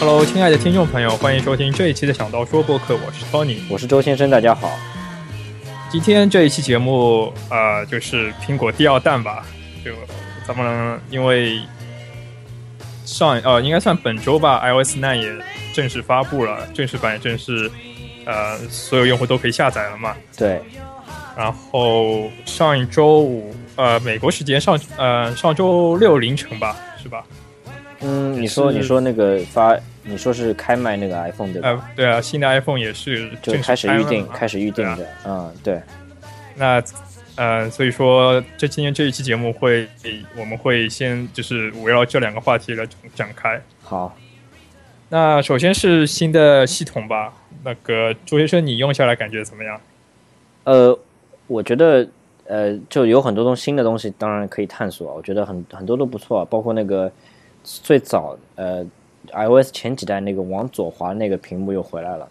Hello，亲爱的听众朋友，欢迎收听这一期的想到说播客，我是 Tony，我是周先生，大家好。今天这一期节目，呃，就是苹果第二弹吧，就咱们因为上呃，应该算本周吧，iOS 9也正式发布了，正式版也正式，呃，所有用户都可以下载了嘛。对。然后上一周五，呃，美国时间上呃上周六凌晨吧，是吧？嗯，你说你说那个发，你说是开卖那个 iPhone 对吧？呃，对啊，新的 iPhone 也是就开始预定，开始预定的，嗯，对。那呃，所以说这今天这一期节目会，我们会先就是围绕这两个话题来展开。好，那首先是新的系统吧，那个朱先生你用下来感觉怎么样？呃。我觉得，呃，就有很多东新的东西，当然可以探索。我觉得很很多都不错，包括那个最早，呃，iOS 前几代那个往左滑那个屏幕又回来了。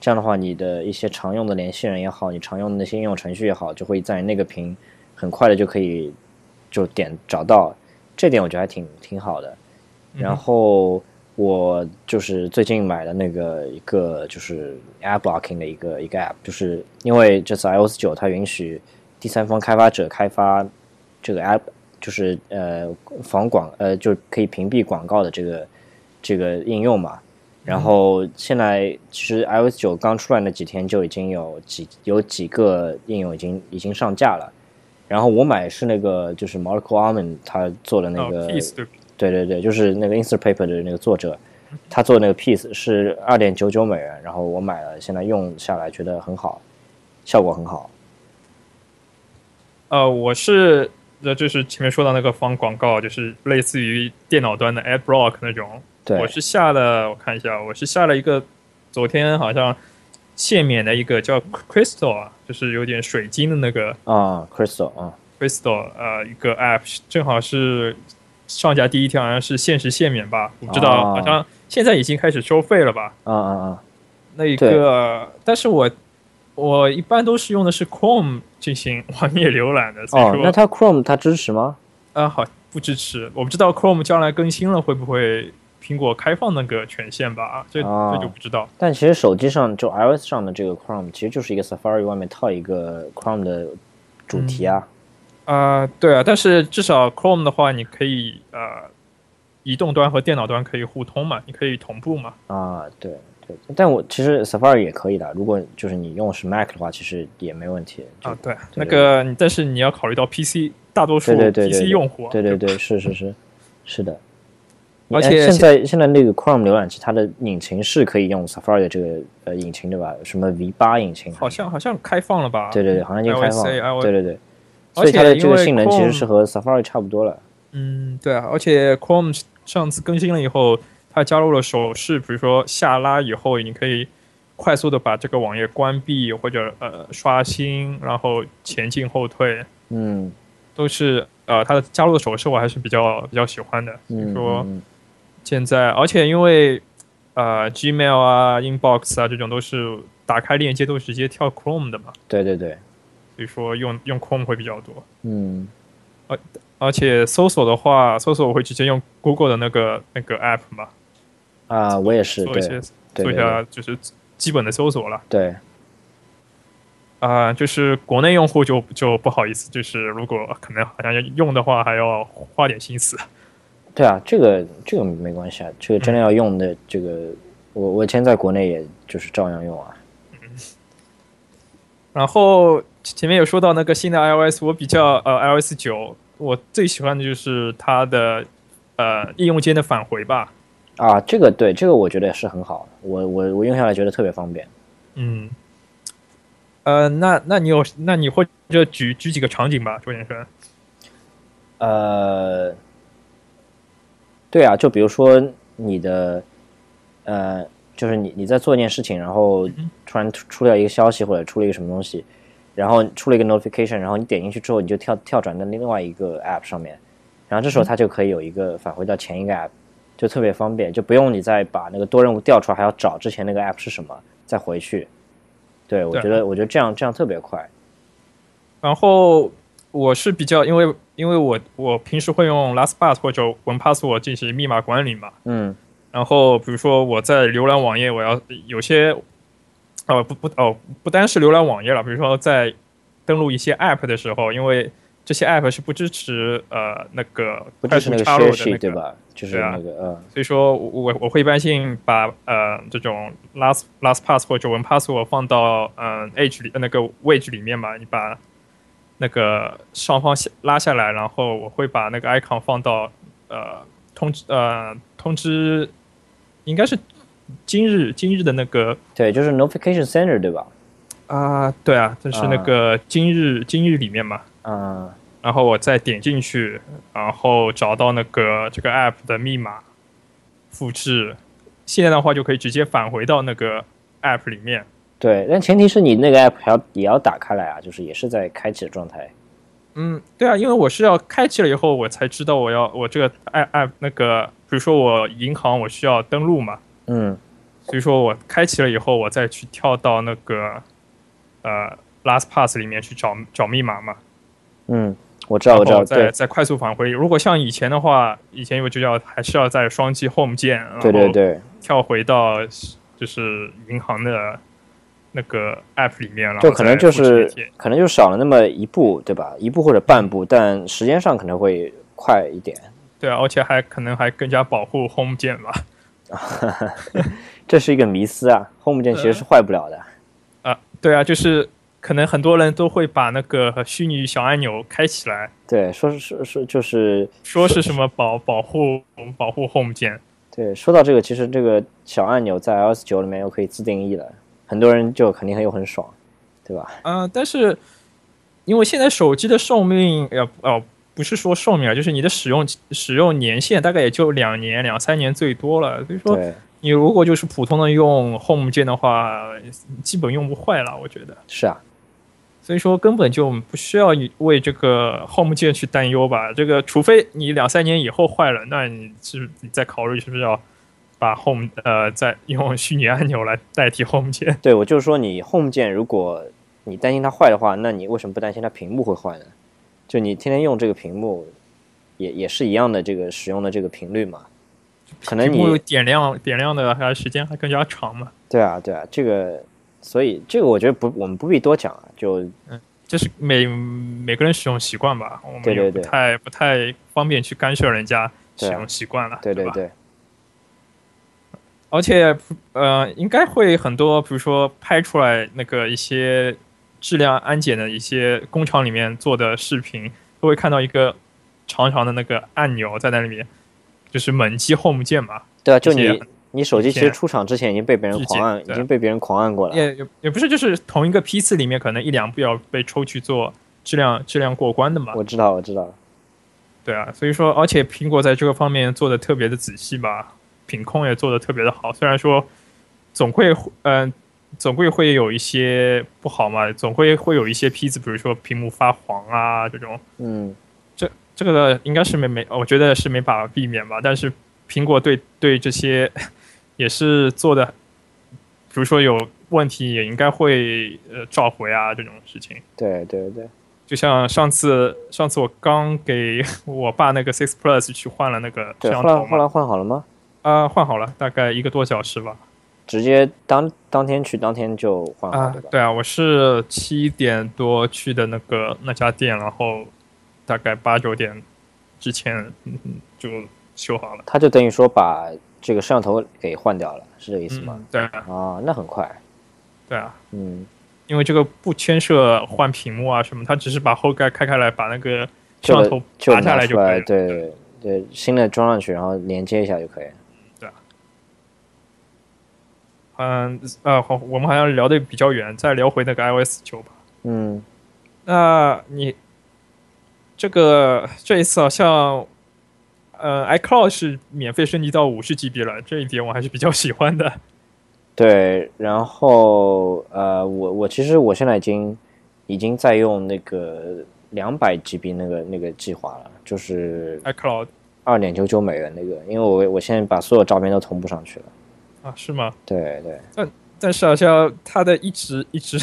这样的话，你的一些常用的联系人也好，你常用的那些应用程序也好，就会在那个屏很快的就可以就点找到。这点我觉得还挺挺好的。然后我就是最近买的那个一个就是。App Blocking 的一个一个 App，就是因为这次 iOS 九它允许第三方开发者开发这个 App，就是呃防广呃就可以屏蔽广告的这个这个应用嘛。然后现在其实 iOS 九刚出来那几天就已经有几有几个应用已经已经上架了。然后我买是那个就是 Marco Arman 他做的那个，对对对，就是那个 Instapaper 的那个作者。他做那个 piece 是二点九九美元，然后我买了，现在用下来觉得很好，效果很好。呃，我是呃，就是前面说到那个防广告，就是类似于电脑端的 Ad Block 那种。对。我是下了，我看一下，我是下了一个，昨天好像限免的一个叫 Crystal 啊，就是有点水晶的那个啊，Crystal 啊，Crystal 呃，一个 App，正好是上架第一天，好像是限时限免吧，我不知道，好像。现在已经开始收费了吧？啊啊啊！那一个，但是我我一般都是用的是 Chrome 进行 网页浏览的。哦，那它 Chrome 它支持吗？啊，好，不支持。我不知道 Chrome 将来更新了会不会苹果开放那个权限吧？这这就不知道。但其实手机上就 iOS 上的这个 Chrome 其实就是一个 Safari 外面套一个 Chrome 的主题啊。啊，对啊，但是至少 Chrome 的话，你可以呃。移动端和电脑端可以互通嘛？你可以同步嘛？啊，对对，但我其实 Safari 也可以的。如果就是你用的是 Mac 的话，其实也没问题啊。对，那个，但是你要考虑到 PC 大多数 PC 用户。对对对，是是是是的。而且现在现在那个 Chrome 浏览器，它的引擎是可以用 Safari 的这个呃引擎对吧？什么 V 八引擎？好像好像开放了吧？对对对，好像已经开放。对对对，所以它的这个性能其实是和 Safari 差不多了。嗯，对啊，而且 Chrome。上次更新了以后，它加入了手势，比如说下拉以后，你可以快速的把这个网页关闭或者呃刷新，然后前进后退，嗯，都是呃它的加入的手势我还是比较比较喜欢的。比如说现在，而且因为呃 Gmail 啊、Inbox 啊这种都是打开链接都直接跳 Chrome 的嘛，对对对，所以说用用 Chrome 会比较多，嗯，而。而且搜索的话，搜索我会直接用 Google 的那个那个 App 嘛。啊，我也是，做一些做一下就是基本的搜索了。对。啊，就是国内用户就就不好意思，就是如果可能好像要用的话，还要花点心思。对啊，这个这个没关系啊，这个真的要用的，这个我我以前在国内也就是照样用啊。嗯。然后前面有说到那个新的 iOS，我比较呃 iOS 九。我最喜欢的就是它的呃应用间的返回吧。啊，这个对，这个我觉得也是很好。我我我用下来觉得特别方便。嗯。呃，那那你有，那你会就举举几个场景吧，周先生。呃，对啊，就比如说你的呃，就是你你在做一件事情，然后突然出了一个消息或者出了一个什么东西。然后出了一个 notification，然后你点进去之后，你就跳跳转到另外一个 app 上面，然后这时候它就可以有一个返回到前一个 app，就特别方便，就不用你再把那个多任务调出来，还要找之前那个 app 是什么再回去。对，我觉得我觉得这样这样特别快。然后我是比较因为因为我我平时会用 LastPass 或者 OnePassword 进行密码管理嘛，嗯，然后比如说我在浏览网页，我要有些，哦不不哦不单是浏览网页了，比如说在登录一些 App 的时候，因为这些 App 是不支持呃那个快速插入的那 sheet 对，吧？就是对啊。那个呃，所以说我我会一般性把呃这种 last last pass 或者 one password 放到嗯、呃 edge 里呃那个位置里面嘛，你把那个上方下拉下来，然后我会把那个 icon 放到呃通知呃通知应该是今日今日的那个对，就是 notification center 对吧？啊、对啊，就是那个今日、今日里面嘛，嗯，然后我再点进去，然后找到那个这个 app 的密码，复制。现在的话就可以直接返回到那个 app 里面。对，但前提是你那个 app 还要也要打开来啊，就是也是在开启的状态。嗯，对啊，因为我是要开启了以后，我才知道我要我这个 app app 那个，比如说我银行我需要登录嘛，嗯，所以说我开启了以后，我再去跳到那个呃 LastPass 里面去找找密码嘛。嗯，我知道，我知道，再对，再快速返回。如果像以前的话，以前因为就要还是要在双击 Home 键，对对对，跳回到就是银行的那个 App 里面，了就可能就是可能就少了那么一步，对吧？一步或者半步，但时间上可能会快一点。对啊，而且还可能还更加保护 Home 键吧。这是一个迷思啊，Home 键其实是坏不了的。啊，对啊，就是可能很多人都会把那个虚拟小按钮开起来，对，说是说说就是说是什么保保护保护 Home 键。对，说到这个，其实这个小按钮在 iOS 九里面又可以自定义了，很多人就肯定很又很爽，对吧？啊、但是因为现在手机的寿命，呃哦，不是说寿命啊，就是你的使用使用年限大概也就两年、两三年最多了。所以说，你如果就是普通的用 Home 键的话，基本用不坏了，我觉得。是啊，所以说根本就不需要为这个 Home 键去担忧吧。这个除非你两三年以后坏了，那你是你再考虑是不是要把 Home 呃再用虚拟按钮来代替 Home 键。对我就是说，你 Home 键如果你担心它坏的话，那你为什么不担心它屏幕会坏呢？就你天天用这个屏幕，也也是一样的这个使用的这个频率嘛。可能你点亮点亮的还时间还更加长嘛。对啊对啊，这个所以这个我觉得不我们不必多讲啊，就嗯，就是每每个人使用习惯吧，我们也不太不太方便去干涉人家使用习惯了，吧？对对对而且呃，应该会很多，比如说拍出来那个一些质量安检的一些工厂里面做的视频，都会看到一个长长的那个按钮在那里面，就是猛击 Home 键嘛。对啊，就你你手机其实出厂之前已经被别人狂按，已经被别人狂按过了。也也也不是，就是同一个批次里面，可能一两部要被抽去做质量质量过关的嘛。我知道我知道，对啊，所以说，而且苹果在这个方面做的特别的仔细吧，品控也做的特别的好。虽然说总会，嗯、总会会有一些不好嘛，总会会有一些批次，比如说屏幕发黄啊这种，嗯，这这个应该是没没，我觉得是没法避免吧。但是苹果对对这些也是做的，比如说有问题也应该会呃召回啊这种事情。对对对，就像上次，上次我刚给 我爸那个 Six Plus 去换了那个摄对，像头嘛，后来换好了吗？啊、换好了，大概一个多小时吧。直接当当天去，当天就换好，啊对啊，我是七点多去的那个那家店，然后大概八九点之前就修好了。他就等于说把这个摄像头给换掉了，是这个意思吗？嗯，对啊，啊，那很快，对啊，嗯，因为这个不牵涉换屏幕啊什么，它只是把后盖开开来，把那个摄像头拔下来，就可以了。对对对，新的装上去，然后连接一下就可以了。嗯啊，好，我们好像聊的比较远，再聊回那个 iOS 九吧。嗯，那你这个这一次好像，呃，iCloud 是免费升级到五十 GB 了，这一点我还是比较喜欢的。对，然后呃，我我其实我现在已经已经在用那个两百 GB 那个那个计划了，就是 iCloud 二点九九美元那个，因为我我现在把所有照片都同步上去了。啊，是吗？对对，但但是好像它的一直一直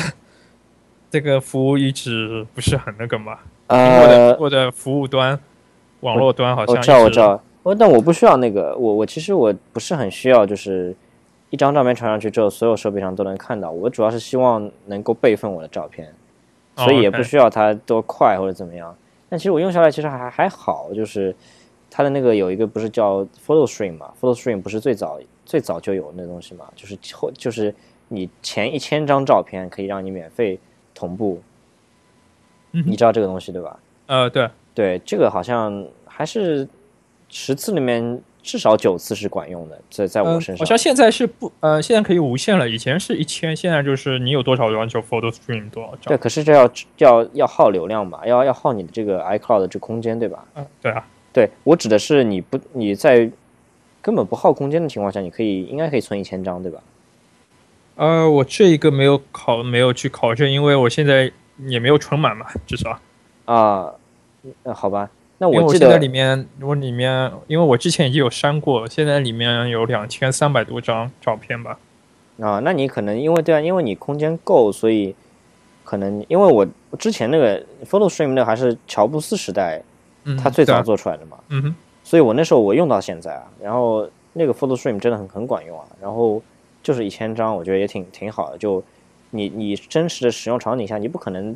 这个服务一直不是很那个嘛。苹果的呃苹，果的服务端、网络端好像我知道我知道，哦，但我不需要那个，我我其实我不是很需要，就是一张照片传上去之后，所有设备上都能看到。我主要是希望能够备份我的照片，所以也不需要它多快或者怎么样。但其实我用下来其实还还好，就是它的那个有一个不是叫 Photo Stream 嘛，Photo Stream 不是最早最早就有那东西嘛，就是后就是你前一千张照片可以让你免费同步，你知道这个东西对吧？呃，对对，这个好像还是。十次里面至少九次是管用的，在在我身上。好像现在是不呃，现在可以无限了。以前是一千，现在就是你有多少张就 photo stream 多少张。对，可是这要要要耗流量吧？要要耗你的这个 iCloud 的这空间，对吧？嗯，对啊。对我指的是你不你在根本不耗空间的情况下，你可以应该可以存一千张，对吧？呃，我这一个没有考没有去考证，因为我现在也没有存满嘛，至少。啊，那好吧。那我记得里面，我里面，因为我之前已经有删过，现在里面有两千三百多张照片吧。啊，那你可能因为对啊，因为你空间够，所以可能因为我之前那个 Photo Stream 那还是乔布斯时代，他最早做出来的嘛。嗯哼。所以我那时候我用到现在啊，然后那个 Photo Stream 真的很很管用啊，然后就是一千张，我觉得也挺挺好的。就你你真实的使用场景下，你不可能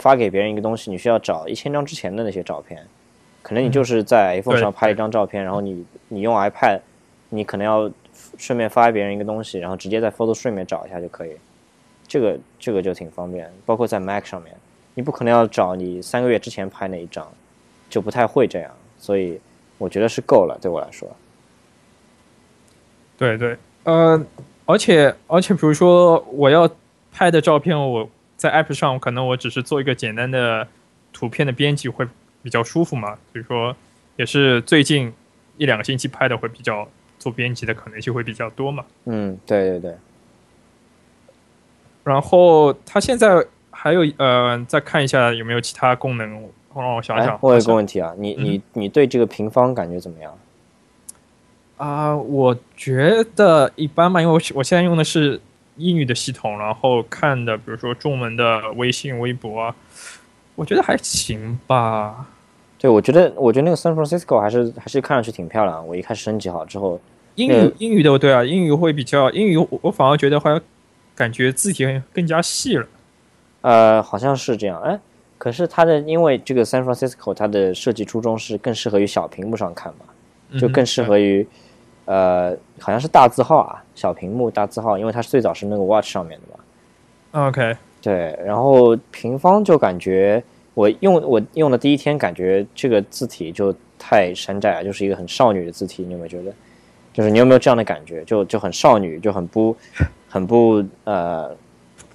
发给别人一个东西，你需要找一千张之前的那些照片。可能你就是在 iPhone 上拍一张照片，然后你你用 iPad，你可能要顺便发给别人一个东西，然后直接在 Photo Stream 里面找一下就可以。这个这个就挺方便，包括在 Mac 上面，你不可能要找你三个月之前拍那一张，就不太会这样。所以我觉得是够了，对我来说。对对，呃，而且而且，比如说我要拍的照片，我在 App 上，可能我只是做一个简单的图片的编辑会。比较舒服嘛，所以说也是最近一两个星期拍的会比较做编辑的可能性会比较多嘛。嗯，对对对。然后它现在还有呃，再看一下有没有其他功能，让我想想。我有个问题啊，你你你对这个平方感觉怎么样？啊，我觉得一般吧，因为我我现在用的是英语的系统，然后看的比如说中文的微信、微博啊。我觉得还行吧，对，我觉得，我觉得那个 San Francisco 还是还是看上去挺漂亮。我一开始升级好之后，英语英语的对啊，英语会比较英语，我反而觉得好像感觉字体更加细了。呃，好像是这样，哎，可是它的因为这个 San Francisco 它的设计初衷是更适合于小屏幕上看嘛，就更适合于呃，好像是大字号啊，小屏幕大字号，因为它是最早是那个 Watch 上面的嘛。OK。对，然后平方就感觉我用我用的第一天感觉这个字体就太山寨了，就是一个很少女的字体，你有没有觉得？就是你有没有这样的感觉？就就很少女，就很不 很不呃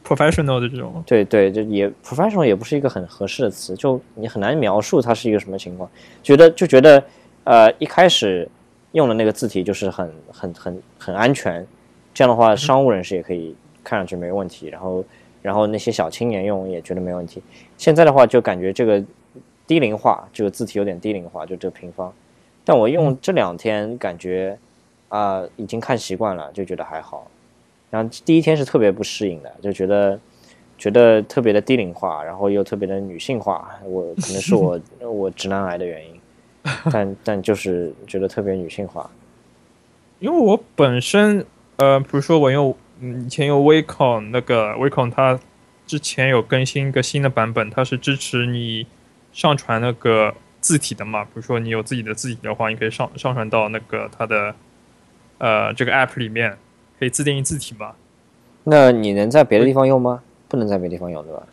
，professional 的这种。对对，就也 professional 也不是一个很合适的词，就你很难描述它是一个什么情况。觉得就觉得呃一开始用的那个字体就是很很很很安全，这样的话商务人士也可以看上去没问题，然后。然后那些小青年用也觉得没问题。现在的话就感觉这个低龄化，这个字体有点低龄化，就这个平方。但我用这两天感觉啊，已经看习惯了，就觉得还好。然后第一天是特别不适应的，就觉得觉得特别的低龄化，然后又特别的女性化。我可能是我 我直男癌的原因，但但就是觉得特别女性化。因为我本身呃，比如说我用。嗯，以前用 Wacom 那个 Wacom，它之前有更新一个新的版本，它是支持你上传那个字体的嘛。比如说你有自己的字体的话，你可以上上传到那个它的呃这个 App 里面，可以自定义字体嘛。那你能在别的地方用吗？不能在别的地方用，对吧？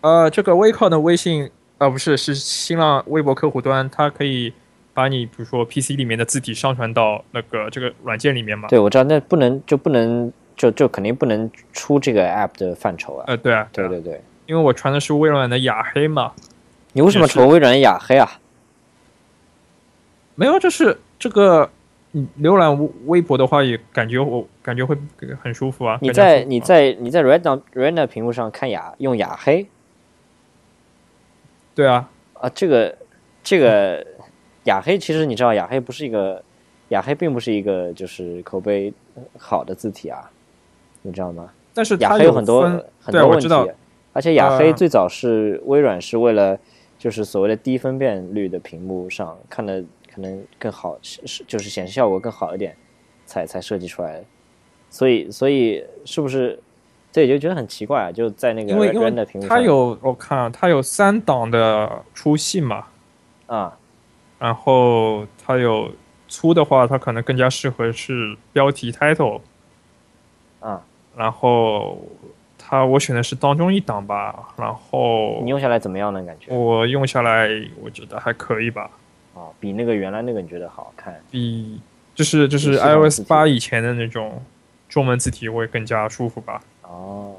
呃，这个 Wacom 的微信啊，不是是新浪微博客户端，它可以把你比如说 PC 里面的字体上传到那个这个软件里面嘛。对，我知道，那不能就不能。就就肯定不能出这个 app 的范畴啊！呃，对啊，对对对，因为我传的是微软的雅黑嘛。你为什么传微软的雅黑啊？没有，就是这个，浏览微博的话，也感觉我感觉会很舒服啊。你在你在你在 Retina Retina 屏幕上看雅用雅黑？对啊，啊，这个这个雅黑，其实你知道，雅黑不是一个雅黑，并不是一个就是口碑好的字体啊。你知道吗？但是雅黑有很多很多问题，而且雅黑最早是微软是为了就是所谓的低分辨率的屏幕上看的可能更好，是是就是显示效果更好一点，才才设计出来的。所以所以是不是这也就觉得很奇怪啊？就在那个因为因 render 为屏幕上它有我看它有三档的粗细嘛，啊然后它有粗的话，它可能更加适合是标题 title，啊，然后它我选的是当中一档吧，然后你用下来怎么样呢？感觉我用下来我觉得还可以吧，啊，比那个原来那个你觉得好看？比就是就是 iOS 八以前的那种中文字体会更加舒服吧。哦，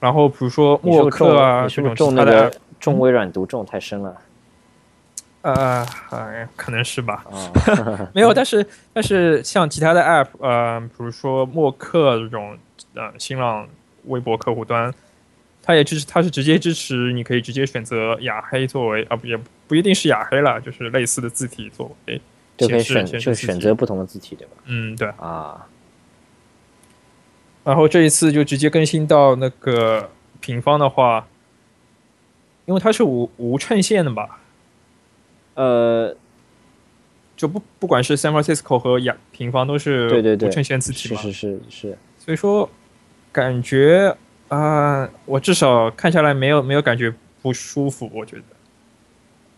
然后比如说默克啊这种其他中那个的，中微软毒中太深了呃，哎可能是吧。啊？没有，但是但是像其他的 app，呃，比如说默克这种，呃，新浪微博客户端，它也支持，它是直接支持，你可以直接选择雅黑作为啊，不也不一定是雅黑了，就是类似的字体作为就可以选就选择不同的字体对吧？嗯，对。啊，然后这一次就直接更新到那个平方的话，因为它是无无衬线的吧，呃，就不不管是 San Francisco 和亚平方都是对对对。无衬线字体嘛，是是是是，所以说感觉啊、我至少看下来没有没有感觉不舒服，我觉得。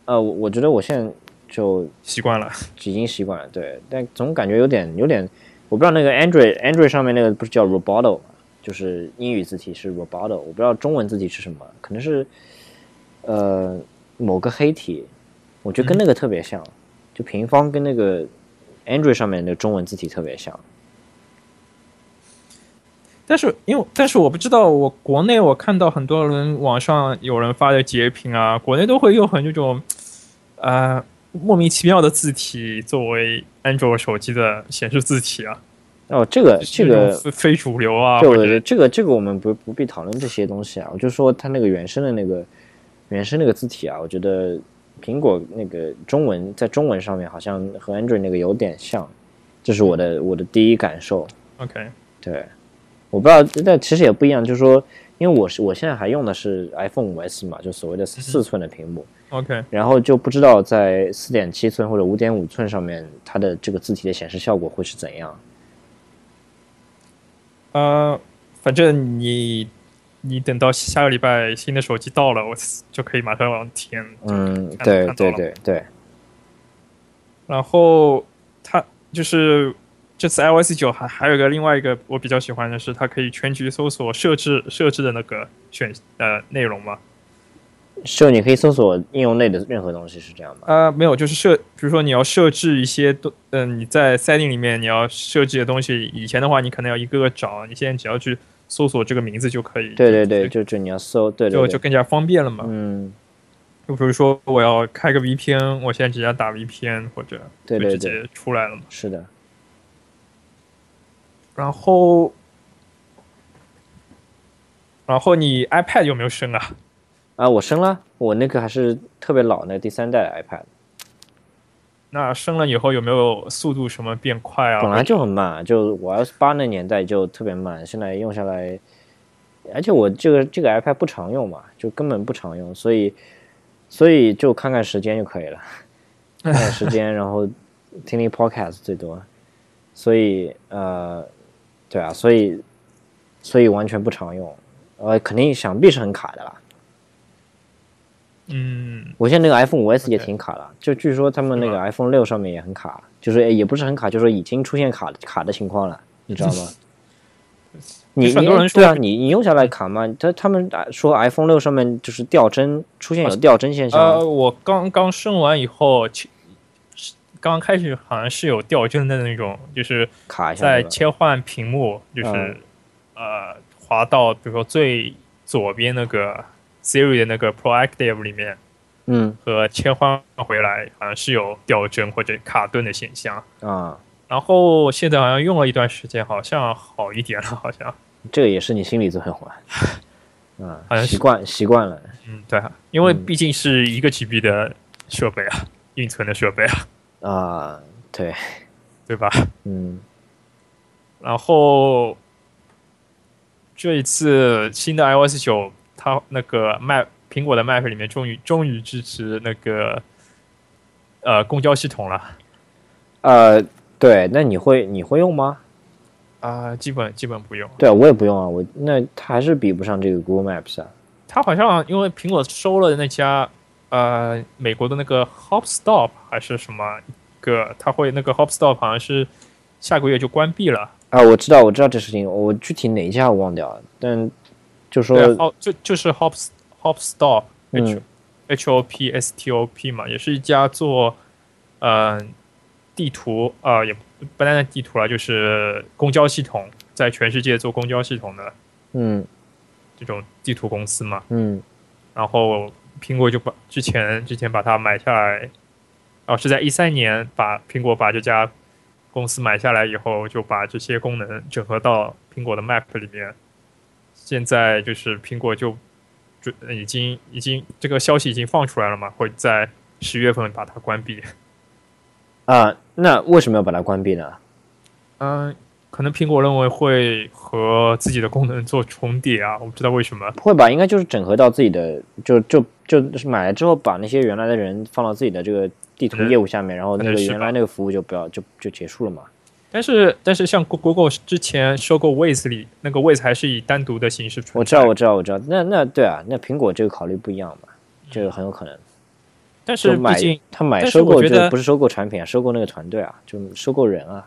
呃，我我觉得我现在就习惯了。已经习惯了，对，但总感觉有点有点，我不知道那个 Android Android 上面那个不是叫 Roboto 吗，就是英语字体是 Roboto，我不知道中文字体是什么，可能是呃某个黑体，我觉得跟那个特别像，就平方跟那个 Android 上面的中文字体特别像。但是因为但是我不知道，我国内我看到很多人网上有人发的截屏啊，国内都会用很这种呃莫名其妙的字体作为安卓手机的显示字体啊，哦，这个这这个非非主流啊，对或者对对，这个这个我们不不必讨论这些东西啊，我就说它那个原生的那个原生那个字体啊，我觉得苹果那个中文在中文上面好像和 Android 那个有点像，这是我的我的第一感受。OK 对，我不知道，但其实也不一样，就是说，因为我是我现在还用的是 iPhone 五 S 嘛，就所谓的四寸的屏幕，OK，然后就不知道在四点七寸或者五点五寸上面，它的这个字体的显示效果会是怎样。呃，反正你你等到下个礼拜新的手机到了，我就可以马上往体验。嗯，对对对对，然后它就是这次 iOS 九还还有一个另外一个我比较喜欢的是，它可以全局搜索设置设置的那个选呃内容嘛。就你可以搜索应用内的任何东西，是这样吗？呃，没有，就是设，比如说你要设置一些东，嗯、你在 setting 里面你要设置的东西，以前的话你可能要一个个找，你现在只要去搜索这个名字就可以。对对对，就就就你要搜，对对对，就就更加方便了嘛。嗯，就比如说我要开个 VPN，我现在直接打 VPN 或者对对对，就直接出来了嘛。是的，然后，然后你 iPad 有没有升啊？啊，我升了，我那个还是特别老那第三代的 iPad，那升了以后有没有速度什么变快啊？本来就很慢，就我要是八那年代就特别慢，现在用下来，而且我这个这个 iPad 不常用嘛，就根本不常用，所以所以就看看时间就可以了，看看时间，然后听听 Podcast 最多，所以呃，对啊，所以所以完全不常用，呃，肯定想必是很卡的啦。嗯，我现在那个 iPhone 五 S 也挺卡的，就据说他们那个 iPhone 六上面也很卡，就是诶也不是很卡，就是已经出现卡卡的情况了，你知道吗？你很多人说你对啊，你你用下来卡吗？他他们说 iPhone 六上面就是掉帧，出现有掉帧现象。呃，我刚刚升完以后，其刚开始好像是有掉帧的那种，就是卡一下在切换屏幕，就是、嗯呃滑到比如说最左边那个 Siri 的那个 Proactive 里面，嗯。和切换回来好像是有掉帧或者卡顿的现象。啊，然后现在好像用了一段时间，好像好一点了，好像。这个也是你心理作用啊，啊 好像，习惯习惯了，嗯，对啊，因为嗯。毕竟是一个 GB 的设备啊，运存的设备啊，啊，对，对吧？嗯。然后这一次新的 iOS 九，它那个 Map 苹果的 Map 里面终于终于支持那个呃公交系统了呃，对，那你会你会用吗？啊、基本基本不用。对啊，我也不用啊，我那它还是比不上这个 Google Maps 啊。它好像因为苹果收了那家呃美国的那个 Hopstop 还是什么一个，它会那个 Hopstop 好像是下个月就关闭了。啊，我知道，我知道这事情，我具体哪一家我忘掉了，但就说哦，就就是 Hop Hopstop H、嗯 H O P S T O P 嘛，也是一家做呃地图啊、呃也不不单单地图了，就是公交系统，在全世界做公交系统的嗯这种地图公司嘛。嗯然后苹果就把之前之前把它买下来，哦是在一三年把苹果把这家公司买下来以后，就把这些功能整合到苹果的 Map 里面。现在就是苹果就就已经已经这个消息已经放出来了嘛，会在十月份把它关闭。啊，那为什么要把它关闭呢？嗯，可能苹果认为会和自己的功能做重叠啊，我不知道为什么。不会吧？应该就是整合到自己的，就就就是买了之后，把那些原来的人放到自己的这个地图嗯业务下面，然后那个原来那个服务就不要就就结束了嘛。但是但是像 Google 之前收购 Waze 里那个 Waze 还是以单独的形式存在。我知道，我知道，我知道。那那对啊，那苹果这个考虑不一样嘛，这个很有可能。但是买毕竟，他买收购就不是收购产品啊，收购那个团队啊，就收购人啊。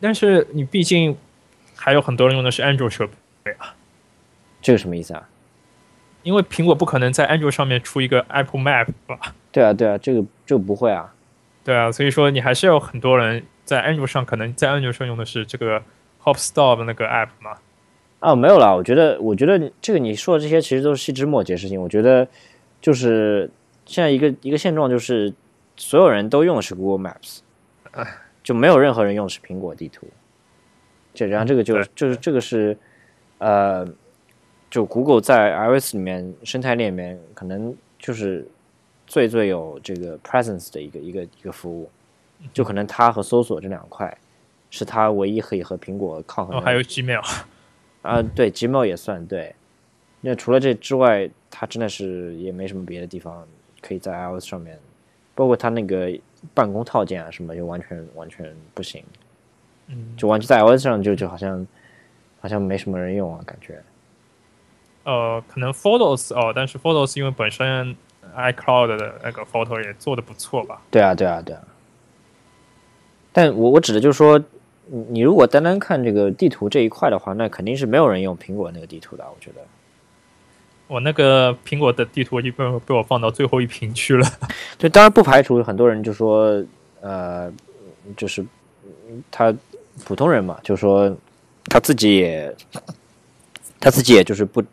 但是你毕竟还有很多人用的是安卓设备啊，这个什么意思啊？因为苹果不可能在安卓上面出一个 Apple Map 吧？对啊，对啊，这个这个不会啊。对啊，所以说你还是有很多人在安卓上可能在安卓上用的是这个 Hopstop 那个 app 嘛。啊，没有啦，我觉得，我觉得这个你说的这些其实都是细枝末节事情。我觉得就是现在一个一个现状就是，所有人都用的是 Google Maps，就没有任何人用的是苹果地图。这然后这个就是就是这个是呃，就 Google 在 iOS 里面生态链里面可能就是最最有这个 presence 的一个一个一个服务，就可能它和搜索这两块是它唯一可以和苹果抗衡的。哦，还有 Gmail，啊，对，Gmail 也算对。那除了这之外，它真的是也没什么别的地方可以在 iOS 上面，包括它那个办公套件啊什么，就完全完全不行，嗯，就完全在 iOS 上就就好像好像没什么人用啊，感觉。呃，可能 Photos 哦，但是 Photos 因为本身 iCloud 的那个 Photo 也做的不错吧？对啊，对啊，对啊。但我我指的就是说，你你如果单单看这个地图这一块的话，那肯定是没有人用苹果那个地图的，我觉得。我那个苹果的地图就被我被我放到最后一屏去了。对，当然不排除很多人就说，呃，就是嗯他普通人嘛，就说他自己也他自己也就是不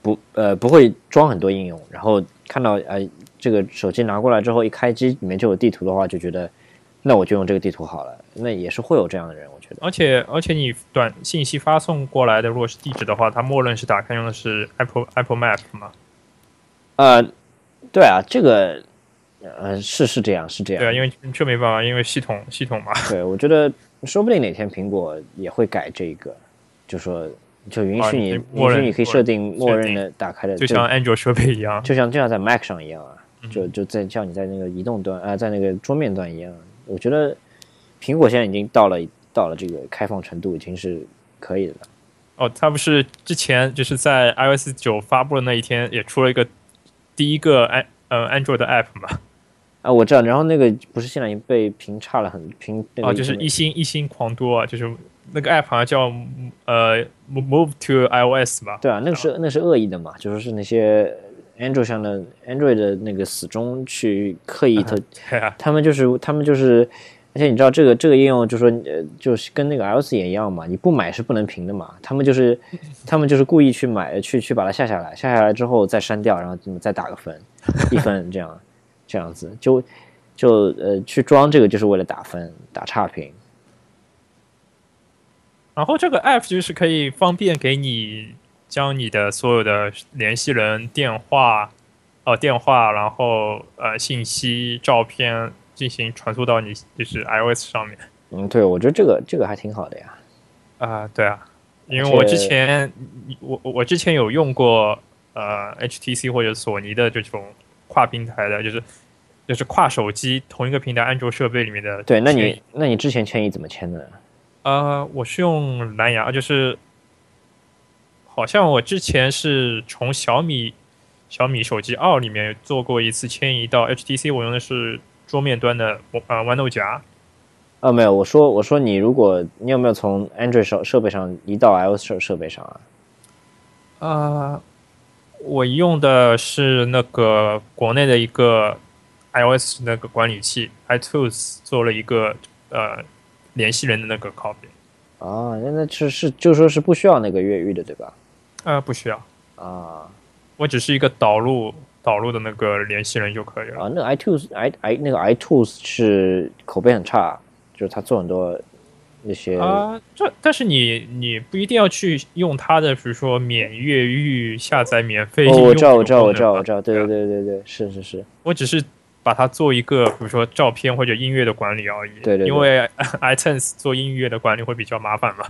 不呃不会装很多应用，然后看到呃这个手机拿过来之后一开机里面就有地图的话，就觉得那我就用这个地图好了，那也是会有这样的人，我觉得。而且而且你短信息发送过来的，如果是地址的话，它默认是打开用的是 Apple Apple Map 嘛？呃，对啊，这个呃是是这样是这样，对啊，因为这没办法，因为系统系统嘛。对，我觉得说不定哪天苹果也会改这个，就说就允啊许你、你默认允许你可以设定默认的打开的，就像安卓设备一样。就像就像在 Mac 上一样啊，嗯就就在像你在那个移动端啊、在那个桌面端一样。我觉得苹果现在已经到了到了这个开放程度，已经是可以的了。哦，它不是之前就是在 iOS 九发布的那一天，也出了一个第一个安呃安卓的 App 嘛？啊，我知道，然后那个不是现在已经被评差了很评那个哦，就是一星一星狂多啊，就是那个 App 好像叫呃 Move to iOS 吧？对啊，那个是那是恶意的嘛，就说是那些 Android 上的 Android 的那个死忠去刻意的 对啊，他们就是他们就是，而且你知道这个这个应用就是说呃，就是跟那个 iOS 也一样嘛，你不买是不能评的嘛。他们就是 他们就是故意去买去去把它下下来，下下来之后再删掉，然后再打个分，一分这样 这样子，就就呃去装这个就是为了打分打差评。然后这个 App 就是可以方便给你将你的所有的联系人电话，哦电话，然后呃信息、照片进行传输到你就是 iOS 上面。嗯，对，我觉得这个这个还挺好的呀。啊、对啊，因为我之前我我之前有用过呃 HTC 或者索尼的这种跨平台的，就是就是跨手机同一个平台安卓设备里面的对，那你那你之前迁移怎么迁的？呃，我是用蓝牙，就是好像我之前是从小米小米手机二里面做过一次迁移到 HTC，我用的是桌面端的呃豌豆荚。啊，没有，我说我说你如果你有没有从 Android 设设备上移到 iOS 设设备上啊？呃，我用的是那个国内的一个 iOS 那个管理器 iTunes 做了一个呃联系人的那个 copy，啊，那那是是就说是不需要那个越狱的，对吧？呃，不需要，啊我只是一个导入导入的那个联系人就可以了。啊，那 iTunes i i 那个 iTunes 是口碑很差，就是他做很多那些啊，这但是你你不一定要去用他的，比如说免越狱、下载免费应哦，用我知道，我知道，我知道，我知道，对对啊对对对，是是是，我只是把它做一个，比如说照片或者音乐的管理而已。对对对因为 iTunes 做音乐的管理会比较麻烦嘛。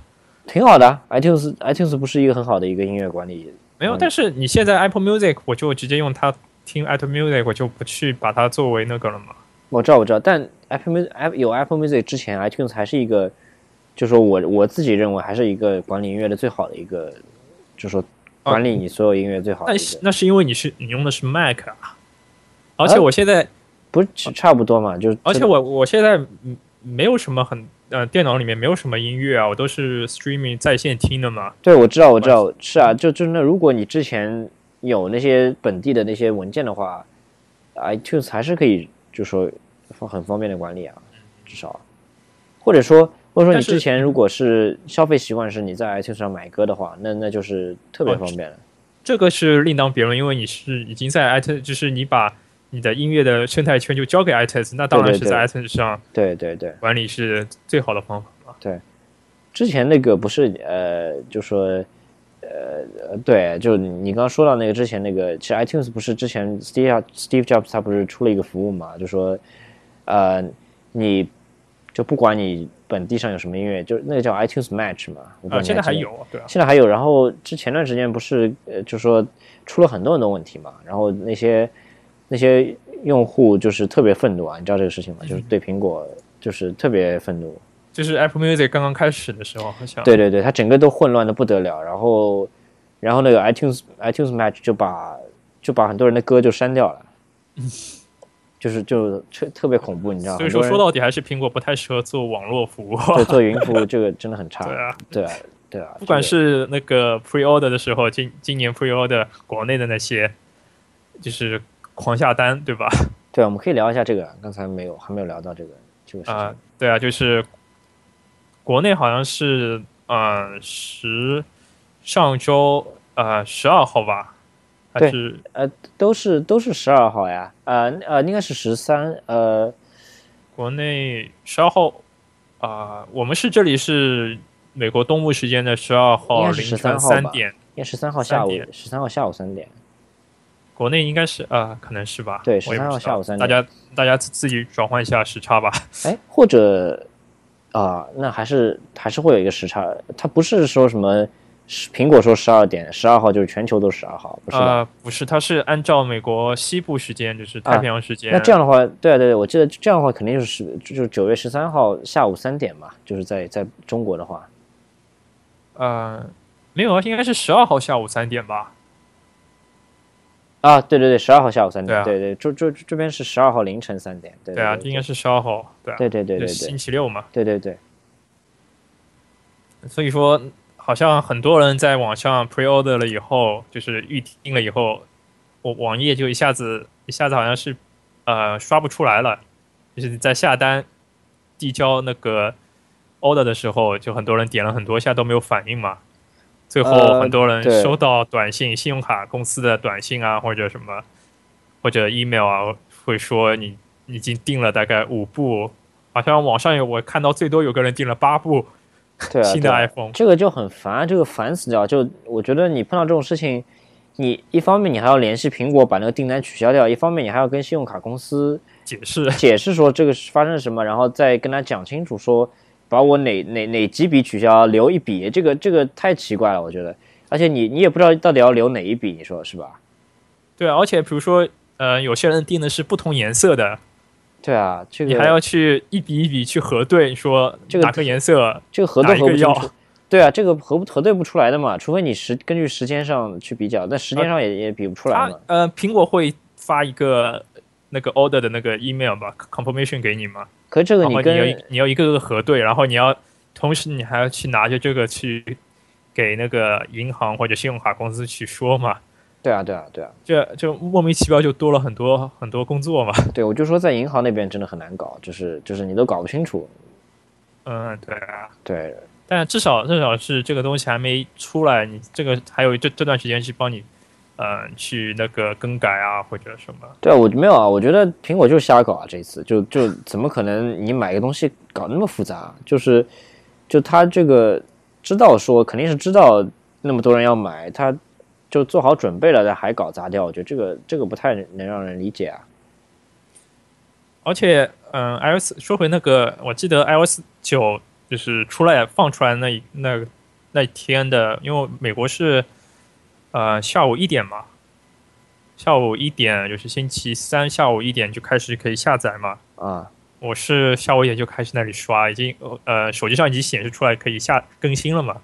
挺好的啊。iTunes iTunes 不是一个很好的一个音乐管理没有，嗯但是你现在 Apple Music 我就直接用它听 Apple Music，我就不去把它作为那个了嘛。我知道，我知道，但 Apple Music 有 Apple Music 之前，iTunes 还是一个，就说我我自己认为还是一个管理音乐的最好的一个，就是说管理你所有音乐最好的那一个，那是因为你是你用的是 Mac 啊，而且我现在，不是差不多嘛？就是而且我我现在嗯没有什么很呃电脑里面没有什么音乐啊，我都是 streaming 在线听的嘛。对，我知道，我知道，是啊，就就那如果你之前有那些本地的那些文件的话，iTunes 还是可以，就说方很方便的管理啊，至少，或者说或者说你之前如果是消费习惯是你在 iTunes 上买歌的话，那那就是特别哦方便了。这个是另当别论，因为你是已经在 iTunes，就是你把你的音乐的生态圈就交给 iTunes，那当然对对是在 iTunes 上对对对，管理是最好的方法。嘛。之前那个不是呃，就说呃呃，对，就你刚刚说到那个之前那个，其实 iTunes 不是之前 Steve Steve Jobs 他不是出了一个服务嘛，就说呃，你就不管你本地上有什么音乐，就那个叫 iTunes Match 嘛，我不知道啊，你现在还有，对啊，现在还有，然后之前段时间不是呃，就说出了很多很多问题嘛，然后那些那些用户就是特别愤怒啊，你知道这个事情吗？就是对苹果就是特别愤怒，就是 Apple Music 刚刚开始的时候，好像对对对，它整个都混乱的不得了，然后然后那个 iTunes iTunes Match 就把就把很多人的歌就删掉了，就是就特特别恐怖，你知道吗？所以说说到底还是苹果不太适合做网络服务。对做云 服务这个真的很差，对啊，对啊对啊，不管是那个 pre order 的时候，今今年 pre order 国内的那些，就是狂下单，对吧？对啊，我们可以聊一下这个，刚才没有还没有聊到这个这个事情。啊、对啊，就是国内好像是呃十上周呃十二号吧，还是呃都是都是十二号呀，呃呃，应该是十三，呃，国内十二号啊、我们是这里是美国东部时间的十二号凌晨13号三点，应该十三号下午，十三号下午三点，国内应该是啊、可能是吧？对我也不13号下午三点大家大家自自己转换一下时差吧。哎，或者啊、那还是还是会有一个时差，它不是说什么是苹果说十二点，十二号就是全球都十二号，不是吧？呃，不是，它是按照美国西部时间，就是太平洋时间。那这样的话，对啊对对，我记得这样的话肯定就是十就是九月十三号下午三点嘛，就是在在中国的话，呃，没有啊，应该是十二号下午三点吧？啊，对对对，十二号下午三点，对啊。对对，这这这边是十二号凌晨三点，对对啊，对应该是十二号，对啊，对对对对对。星期六嘛。对对对，所以说，好像很多人在网上 pre order 了以后，就是预定了以后，我网页就一下子一下子好像是呃刷不出来了，就是在下单递交那个 order 的时候，就很多人点了很多下都没有反应嘛。最后呃很多人收到短信、信用卡公司的短信啊，或者什么，或者 email 啊，会说你你已经订了大概五部，好像网上有我看到最多有个人订了八部对啊，新的 iPhone。这个就很烦，这个烦死掉。就我觉得你碰到这种事情，你一方面你还要联系苹果把那个订单取消掉，一方面你还要跟信用卡公司解释，解释说这个是发生了什么，然后再跟他讲清楚说把我哪哪哪几笔取消，留一笔，这个这个太奇怪了，我觉得。而且你你也不知道到底要留哪一笔，你说是吧？对啊，而且比如说，呃，有些人订的是不同颜色的对啊，这个你还要去一笔一笔去核对，说这个哪个颜色这个核对核不清楚。对啊，这个核不核对不出来的嘛，除非你时根据时间上去比较，但时间上也、也比不出来它嘛。呃，苹果会发一个那个 order 的那个 email 吧，confirmation 给你嘛，可是这个你然后你要你要一个个核对，然后你要同时你还要去拿着这个去给那个银行或者信用卡公司去说嘛，对啊对啊对啊，这就莫名其妙就多了很多很多工作嘛。对我就说在银行那边真的很难搞，就是就是你都搞不清楚。嗯，对啊，对但至少至少是这个东西还没出来，你这个还有这这段时间去帮你，嗯、去那个更改啊或者什么。对啊，我没有啊，我觉得苹果就是瞎搞啊，这一次就就怎么可能你买个东西搞那么复杂？就是就他这个知道说肯定是知道那么多人要买，他就做好准备了，但还搞砸掉，我觉得这个这个不太能让人理解啊。而且，嗯，iOS 说回那个，我记得 iOS 九就是出来放出来那一那那一天的，因为美国是呃下午一点嘛，下午一点就是星期三下午一点就开始可以下载嘛。啊，我是下午一点就开始那里刷，已经呃手机上已经显示出来可以下更新了嘛，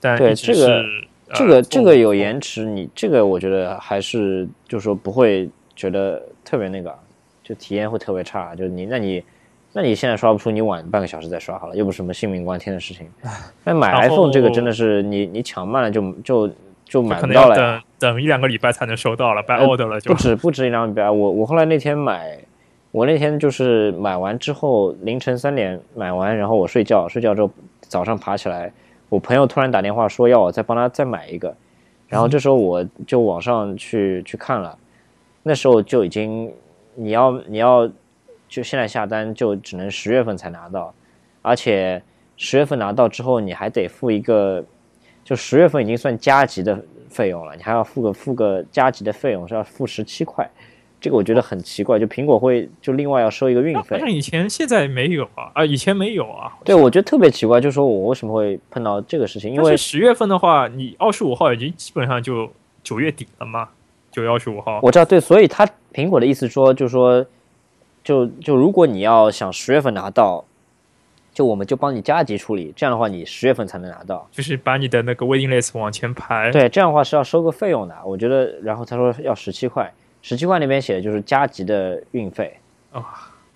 但对这个是这个呃这个有延迟，你这个我觉得还是就是说不会觉得特别那个，就体验会特别差。就你那你那你现在刷不出，你晚半个小时再刷好了，又不是什么性命关天的事情。那买 iPhone 这个真的是你你抢慢了就就就买可不到了呀。能要等等一两个礼拜才能收到了呃 order 了就不止不止一两礼拜，我我后来那天买，我那天就是买完之后凌晨三点买完，然后我睡觉，睡觉之后早上爬起来，我朋友突然打电话说要我再帮他再买一个，然后这时候我就网上去去看了，那时候就已经你要你要就现在下单就只能十月份才拿到，而且十月份拿到之后你还得付一个，就十月份已经算加急的费用了，你还要付个付个加急的费用是要付十七块，这个我觉得很奇怪，就苹果会就另外要收一个运费好像，以前现在没有啊，啊以前没有啊。对我觉得特别奇怪，就是说我为什么会碰到这个事情，因为十月份的话，你二十五号已经基本上就九月底了嘛，九月二十五号。我知道对，所以他苹果的意思说就是说，就就如果你要想十月份拿到，就我们就帮你加急处理，这样的话你十月份才能拿到。就是把你的那个 waiting list 往前排。对，这样的话是要收个费用的。我觉得，然后他说要十七块，十七块那边写的就是加急的运费。啊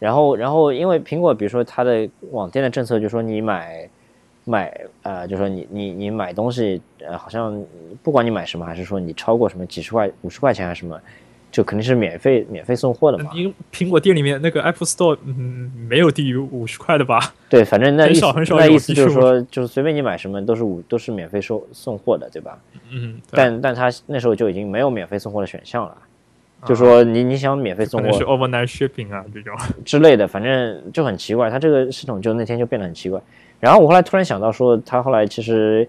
然后，然后因为苹果，比如说它的网店的政策，就说你买买呃，就说你你你买东西，呃，好像不管你买什么，还是说你超过什么几十块、五十块钱还是什么，就肯定是免费免费送货的嘛。你苹果店里面那个 Apple Store，嗯，没有低于五十块的吧？对，反正那意思很少很少那意思就是说，就是随便你买什么都是五都是免费收送货的，对吧？嗯，但但他那时候就已经没有免费送货的选项了，就说你你想免费送可能是 overnight shipping 啊这种。之类的，反正就很奇怪，他这个系统就那天就变得很奇怪。然后我后来突然想到说，他后来其实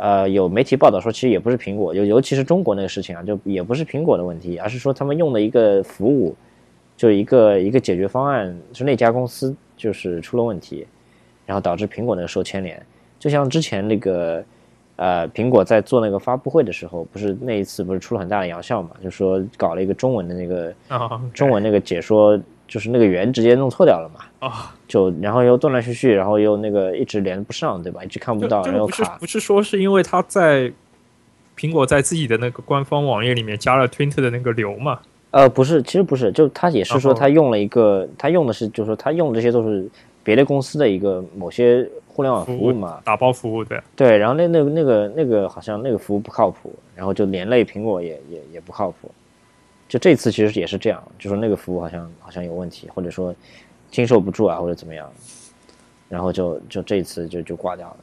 呃有媒体报道说，其实也不是苹果，尤尤其是中国那个事情啊，就也不是苹果的问题，而是说他们用的一个服务，就一个一个解决方案是那家公司就是出了问题，然后导致苹果那个受牵连。就像之前那个呃，苹果在做那个发布会的时候，不是那一次不是出了很大的洋相嘛，就说搞了一个中文的那个啊，中文那个解说，就是那个圆直接弄错掉了嘛，啊，就然后又断断续续，然后又那个一直连不上，对吧？一直看不到，然后卡。不是不是说是因为他在苹果在自己的那个官方网页里面加了 Twitter 的那个流嘛？呃，不是，其实不是，就他也是说他用了一个，他用的是，就是说他用的这些都是别的公司的一个某些互联网服务嘛，打包服务对。对，然后那那个那个那个好像那个服务不靠谱，然后就连累苹果也也也不靠谱。就这次其实也是这样，就说那个服务好像好像有问题，或者说经受不住啊，或者怎么样，然后就就这一次就就挂掉了。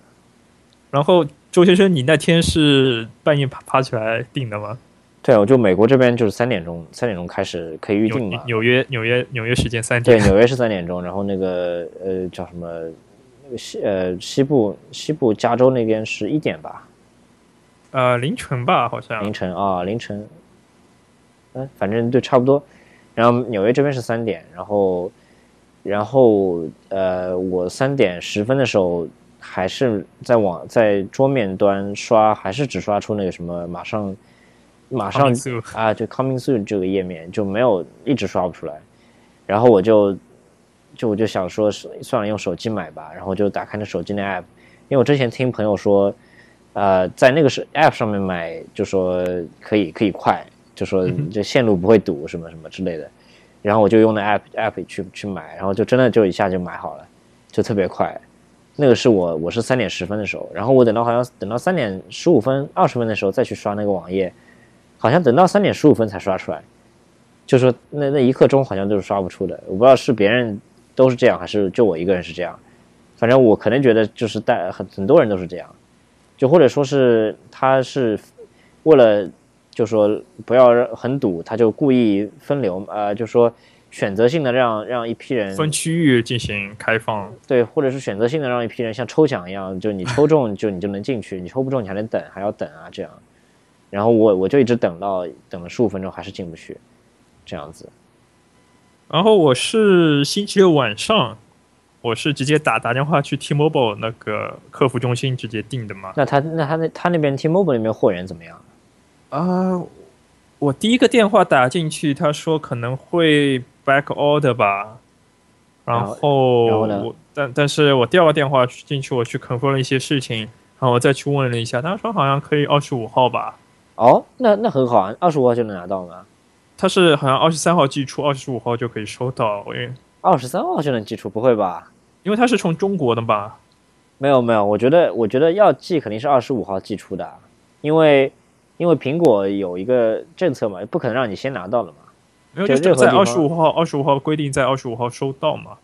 然后周先生，你那天是半夜爬爬起来订的吗？对，我就美国这边就是三点钟，三点钟开始可以预纽定嘛。纽约纽约纽约时间三点对，纽约是三点钟，然后那个呃叫什么，那个西呃西部西部加州那边是一点吧，呃，凌晨吧，好像凌。晨啊凌晨，嗯，反正就差不多。然后纽约这边是三点，然后然后呃我三点十分的时候还是在网在桌面端刷，还是只刷出那个什么马上马上啊，就 coming soon 这个页面就没有一直刷不出来，然后我就就我就想说是算了，用手机买吧，然后就打开那手机那 app，因为我之前听朋友说，呃，在那个是 app 上面买，就说可以可以快，就说这线路不会堵什么什么之类的，然后我就用那 app app 去去买，然后就真的就一下就买好了，就特别快。那个是我我是三点十分的时候，然后我等到好像等到三点十五分二十分的时候再去刷那个网页，好像等到三点十五分才刷出来，就说那那一刻钟好像都是刷不出的，我不知道是别人都是这样还是就我一个人是这样，反正我可能觉得就是带很很多人都是这样，就或者说是他是为了就说不要让很堵，他就故意分流呃就说。选择性的让让一批人分区域进行开放，对，或者是选择性的让一批人像抽奖一样，就你抽中 就你就能进去，你抽不中你还能等，还要等啊这样。然后我我就一直等到等了十五分钟还是进不去，这样子。然后我是星期六晚上，我是直接打打电话去 T-Mobile 那个客服中心直接订的嘛。那他那他那他那边 T-Mobile 那边货源怎么样？啊，我第一个电话打进去，他说可能会。back order 吧，然后，然后呢？但但是我第二个电话进去，我去 confirm 了一些事情，然后我再去问了一下，他说好像可以二十五号吧。哦，那那很好啊，二十五号就能拿到吗？他是好像二十三号寄出，二十五号就可以收到。因为二十三号就能寄出？不会吧？因为他是从中国的吧？没有没有，我觉得我觉得要寄肯定是二十五号寄出的，因为因为苹果有一个政策嘛，不可能让你先拿到了嘛。没有，就在二十五号，二十五号规定在二十五号收到嘛？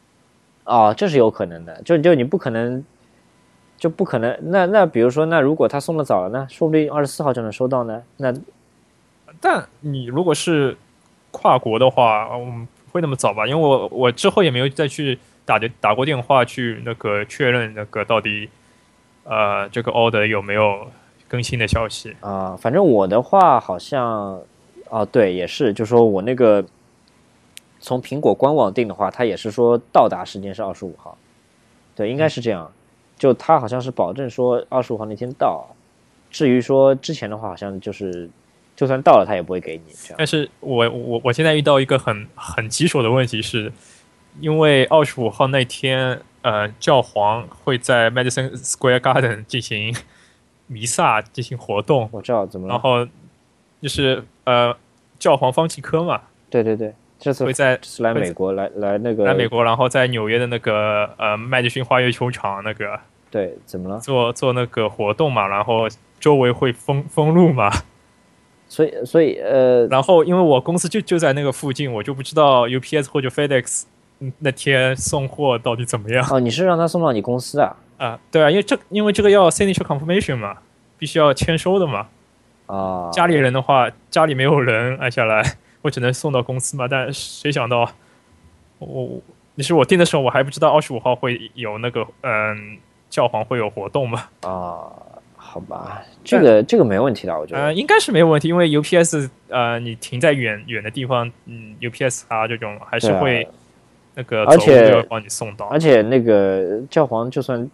哦，这是有可能的。就就你不可能，就不可能。那那比如说，那如果他送的早了呢？说不定二十四号就能收到呢。那，但你如果是跨国的话，嗯，不会那么早吧？因为我我之后也没有再去打的打过电话去那个确认那个到底呃这个 order 有没有更新的消息啊。反正我的话好像。哦，对，也是，就说我那个从苹果官网订的话，它也是说到达时间是二十五号，对，应该是这样。就它好像是保证说二十五号那天到，至于说之前的话，好像就是就算到了，他也不会给你。但是我我我现在遇到一个很很棘手的问题，是因为二十五号那天，呃，教皇会在 Madison Square Garden 进行弥撒进行活动，我知道怎么，然后就是呃。教皇方济科嘛，对对对，这次会在来美国来来那个来美国，然后在纽约的那个呃麦迪逊花园球场那个对怎么了？做做那个活动嘛，然后周围会封封路嘛，所以所以呃，然后因为我公司就就在那个附近，我就不知道 UPS 或者 FedEx 那天送货到底怎么样。哦，你是让他送到你公司啊？啊，对啊，因为这因为这个要 signature confirmation 嘛，必须要签收的嘛。啊，家里人的话，家里没有人按下来，我只能送到公司嘛。但谁想到，我你是我订的时候，我还不知道二十五号会有那个嗯教皇会有活动嘛？啊，好吧，这个这个没问题的，我觉得呃应该是没有问题，因为 UPS 呃你停在远远的地方，嗯 UPS 啊这种还是会那个而且帮你送到，而且那个教皇就算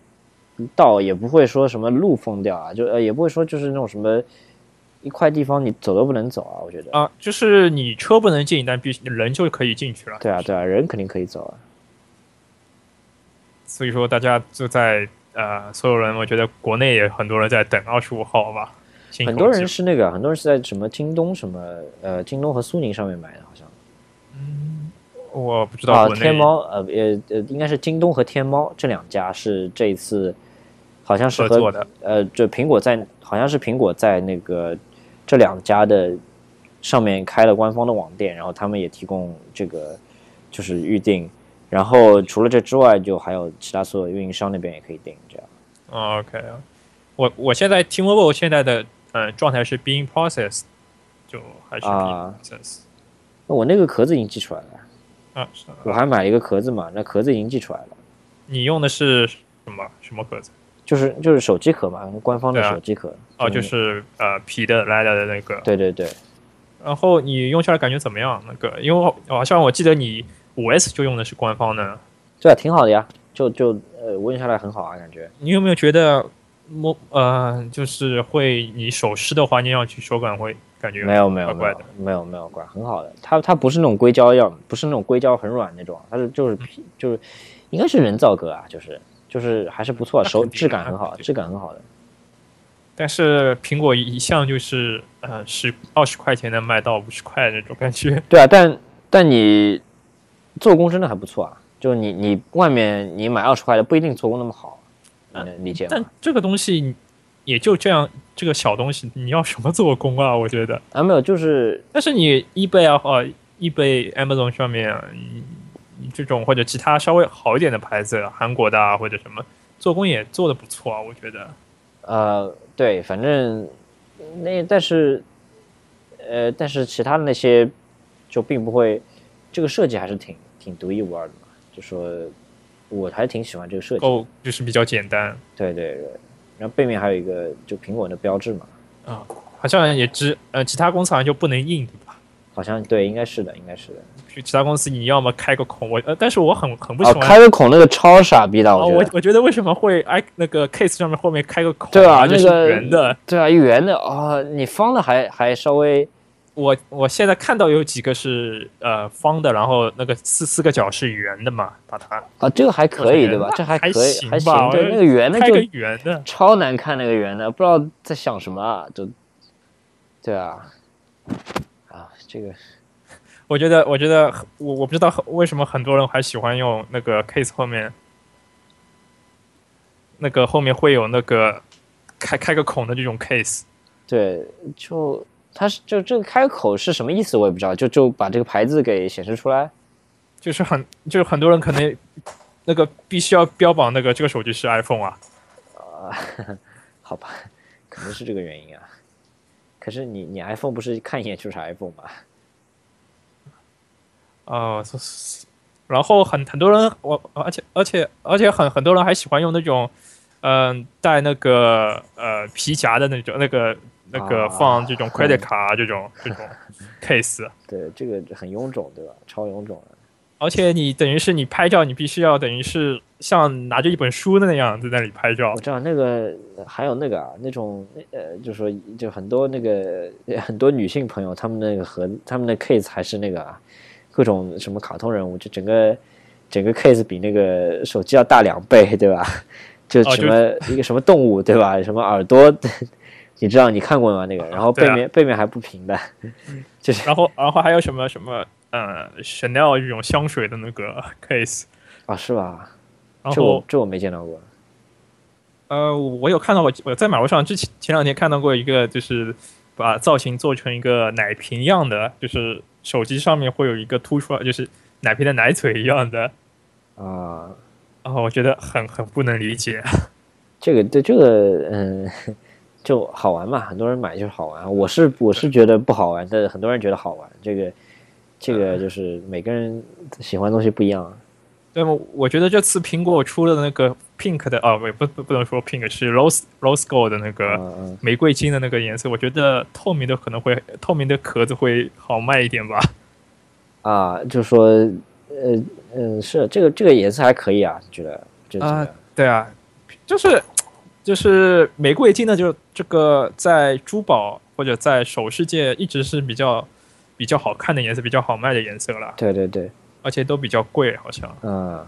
到也不会说什么路封掉啊，就呃也不会说就是那种什么。一块地方你走都不能走啊！我觉得啊，就是你车不能进，但必须人就可以进去了。对啊，对啊，人肯定可以走啊。所以说，大家就在呃，所有人，我觉得国内也很多人在等二十五号吧。很多人是那个，很多人是在什么京东什么呃，京东和苏宁上面买的，好像。嗯，我不知道。啊，天猫呃呃呃，应该是京东和天猫这两家是这一次好像是合作的。呃，就苹果在好像是苹果在那个。这两家的上面开了官方的网店，然后他们也提供这个就是预订，然后除了这之外，就还有其他所有运营商那边也可以订这样。OK，我我现在 T-Mobile 现在的呃状态是 being processed，就还是 being processed。我那个壳子已经寄出来了啊，我还买了一个壳子嘛，那壳子已经寄出来了。你用的是什么什么壳子？就是就是手机壳嘛，官方的手机壳。哦，就是呃皮的来的的那个。对对对。然后你用下来感觉怎么样？那个，因为好像我记得你五 S 就用的是官方的。对啊，挺好的呀，就就呃，我用下来很好啊，感觉。你有没有觉得摸呃，就是会你手湿的话，你要去手感会感觉没有没有没有怪怪的。没有没有怪，很好的。它它不是那种硅胶样，不是那种硅胶很软那种，它是就是皮就是应该是人造革啊，就是就是还是不错，手质感很好，质感很好的。但是苹果一向就是呃十二十块钱能卖到五十块那种感觉。对啊，但但你做工真的还不错啊，就你你外面你买二十块的不一定做工那么好，理解但？这个东西也就这样，这个小东西你要什么做工啊？我觉得。啊，没有，就是但是你 eBay 啊，或 eBay、Amazon 上面啊，你你这种或者其他稍微好一点的牌子，韩国的啊或者什么，做工也做的不错啊，我觉得。呃，对，反正那但是呃，但是其他的那些就并不会，这个设计还是挺挺独一无二的嘛，就说我还挺喜欢这个设计的。够就是比较简单对对对，然后背面还有一个就苹果的标志嘛，啊，好像也只呃其他公司好像就不能印对吧？好像对，应该是的，应该是的。去其他公司你要么开个孔，我呃，但是我很很不喜哦，欢。开个孔那个超傻逼的，哦，我觉得。我我觉得为什么会哎那个 case 上面后面开个孔、对啊，就是那个圆的。对啊，圆的啊、你方的还还稍微我我现在看到有几个是呃方的，然后那个四四个角是圆的嘛，把它啊，这个还可以对吧？这还可以，还还行吧对，那个圆的就个圆的。超难看，那个圆的不知道在想什么啊，就对啊，啊，这个我觉得，我觉得我我不知道为什么很多人还喜欢用那个 case 后面，那个后面会有那个开开个孔的这种 case。对，就它是就这个开口是什么意思，我也不知道，就就把这个牌子给显示出来。就是很就是很多人可能那个必须要标榜那个这个手机是 iPhone 啊，好吧，可能是这个原因啊。可是你你 iPhone 不是看一眼就是 iPhone 吗？哦、是是然后很很多人我而且而且而且很很多人还喜欢用那种嗯、带那个呃皮夹的那种那个那个啊放这种 credit 卡啊这种这种 case。对，这个很臃肿，对吧？超臃肿的。而且你等于是你拍照，你必须要等于是像拿着一本书的那样在那里拍照我。知道那个还有那个啊，那种呃，就说就很多那个 很多女性朋友，她们那个和她们的 case 还是那个啊，各种什么卡通人物，就整个整个 case 比那个手机要大两倍，对吧？就哦什么、一个什么动物，对吧？什么耳朵，你知道你看过吗？那个，然后背面、背面还不平的，就是然后然后还有什么什么呃 Chanel 这种香水的那个 case。啊，是吧？这我这我没见到过。呃，我有看到过，我在马路上之前前两天看到过一个，就是把造型做成一个奶瓶样的，就是手机上面会有一个凸出来，就是奶瓶的奶嘴一样的。啊，然后我觉得很很不能理解。这个对这个嗯，就好玩嘛，很多人买就是好玩。我是我是觉得不好玩，但很多人觉得好玩。这个这个就是每个人喜欢的东西不一样。对吗？我觉得这次苹果出了那个 pink 的啊，不不不不能说 pink，是 rose rose gold 的那个玫瑰金的那个颜色，我觉得透明的可能会透明的壳子会好卖一点吧。啊，就说呃嗯是这个这个颜色还可以啊，觉得觉得啊样？对啊，就是就是玫瑰金呢，就这个在珠宝或者在首饰界一直是比较比较好看的颜色，比较好卖的颜色了，对对对，而且都比较贵，好像。嗯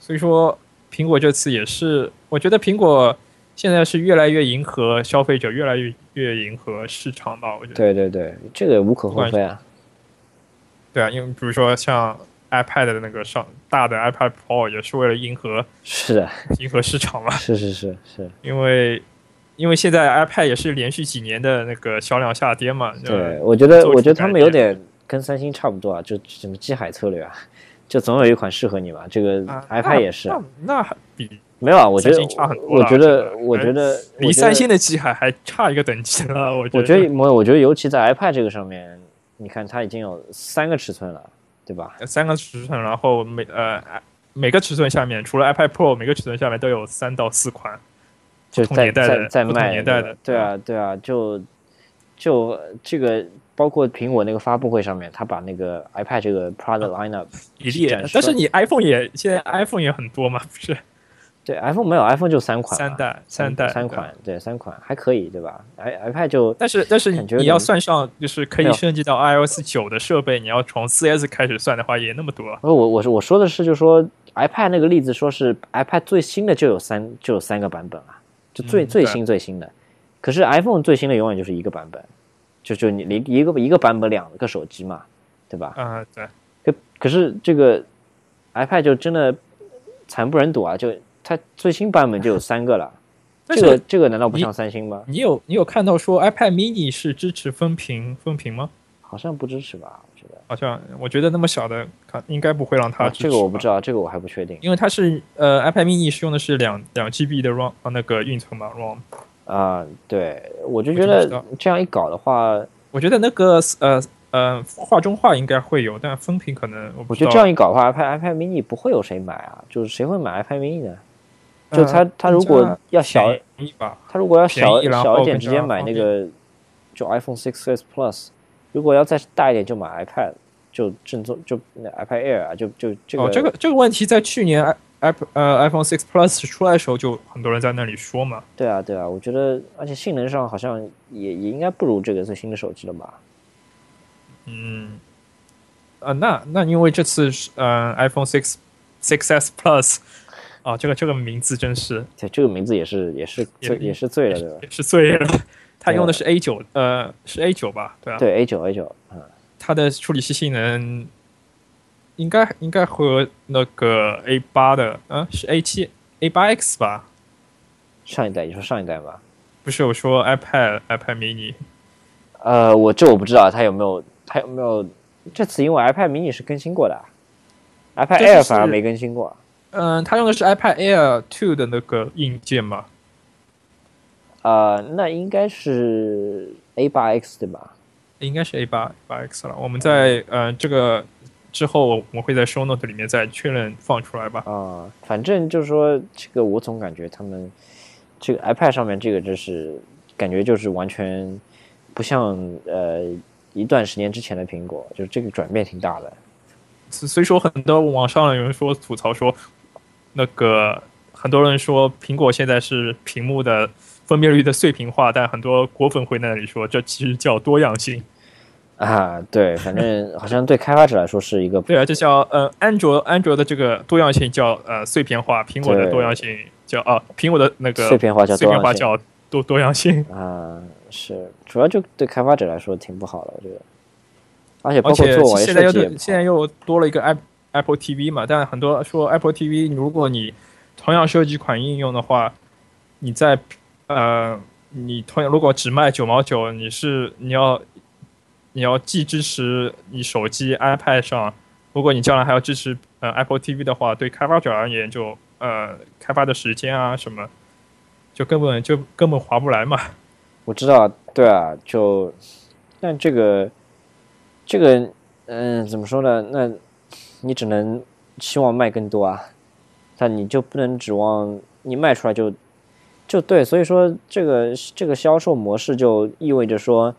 所以说，苹果这次也是，我觉得苹果现在是越来越迎合消费者，越来越越迎合市场吧。我觉得，对对对，这个无可厚非啊。对啊，因为比如说像 iPad 的那个上大的 iPad Pro 也是为了迎合是的，迎合市场嘛，是是是是，因为因为现在 iPad 也是连续几年的那个销量下跌嘛。对，我觉得我觉得他们有点跟三星差不多啊，就什么机海策略啊，就总有一款适合你嘛。这个啊 iPad 也是啊，那比没有啊，我觉得差很多我觉得我觉得离三星，的机海还差一个等级了。我觉我觉得我我觉得尤其在 iPad 这个上面，你看它已经有三个尺寸了，对吧？三个尺寸，然后每呃每个尺寸下面，除了 iPad Pro，每个尺寸下面都有三到四款就在不同年代在的不同在卖年代的对啊对啊，就就这个包括苹果那个发布会上面，他把那个 iPad 这个 product lineup 一列展示，但是你 iPhone 也现在 iPhone 也很多嘛，不是？对 iPhone 没有 iPhone 就三款，三代三代三款，对三款还可以，对吧？i iPad 就但是但是你你要算上就是可以升级到 iOS 九的设备，你要从 4S 开始算的话，也那么多。呃，我我是我说的是，就是说 iPad 那个例子，说是 iPad 最新的就有三就有三个版本啊，就最、嗯最新最新的。可是 iPhone 最新的永远就是一个版本，就就你一一个一个版本两个手机嘛，对吧？啊、对，可可是这个 iPad 就真的惨不忍睹啊！就它最新版本就有三个了，这个这个难道不像三星吗？你有你有看到说 iPad mini 是支持分屏分屏吗？好像不支持吧？我觉得好像我觉得那么小的，看应该不会让它啊，支持、这个我不知，道，这个我还不确定因为它是呃 iPad mini 是用的是两两 GB 的 ROM 啊那个运存嘛 ROM。啊。对，我就觉得这样一搞的话，我觉得那个呃呃画中画应该会有，但分屏可能我觉得这样一搞的话，iPad iPad mini 不会有谁买啊，就是谁会买 iPad mini 呢？就他呃它如果要小，便宜吧，它如果要小小一点，直接买那个就 iPhone 6s Plus，如果要再大一点，就买 iPad，就正宗就那 iPad Air 啊，就就这个、哦，这个这个问题在去年 i i 呃 iPhone Six Plus 出来的时候，就很多人在那里说嘛。对啊对啊，我觉得而且性能上好像也也应该不如这个最新的手机了吧？嗯，呃，那那因为这次是呃 iPhone Six Six S Plus 啊，这个这个名字真是对，这个名字也是也是也醉也是醉了对吧？也是醉了。它用的是 A 九，呃，是 A 九吧？对啊，对 A 九 A 九，嗯，它的处理器性能应该应该和那个 A 八的，嗯、是 A 七 A 八 X 吧？上一代你说上一代吧？不是，我说 iPad iPad mini。呃，我这我不知道它有没有它有没有这次因为 iPad mini 是更新过的啊，iPad Air 反而没更新过。嗯，它用的是 iPad Air Two 的那个硬件嘛？呃，那应该是 A 八 X 对吧？应该是 A 八八 X 了。我们在呃这个之后，我们会在 Show Note 里面再确认放出来吧。啊、反正就是说，这个我总感觉他们这个 iPad 上面这个就是感觉就是完全不像呃一段时间之前的苹果，就是这个转变挺大的。所所以说，很多网上有人说吐槽说，那个很多人说苹果现在是屏幕的分辨率的碎屏化，但很多果粉会那里说这其实叫多样性。啊，对，反正好像对开发者来说是一个对啊，这叫呃安卓安卓的这个多样性叫呃碎片化，苹果的多样性叫啊苹果的那个碎片化叫碎片化叫多多样性。啊，是主要就对开发者来说挺不好的，我觉得。而且包括做现在又现在又多了一个 App Apple TV 嘛，但很多说 Apple TV，如果你同样设计一款应用的话，你在呃你同样如果只卖九毛九，你是你要你要既支持你手机 iPad 上，如果你将来还要支持呃 Apple TV 的话，对开发者而言就呃开发的时间啊什么，就根本就根本划不来嘛。我知道，对啊，就，但这个，这个，嗯，怎么说呢？那你只能希望卖更多啊，但你就不能指望你卖出来就，就对，所以说这个这个销售模式就意味着说，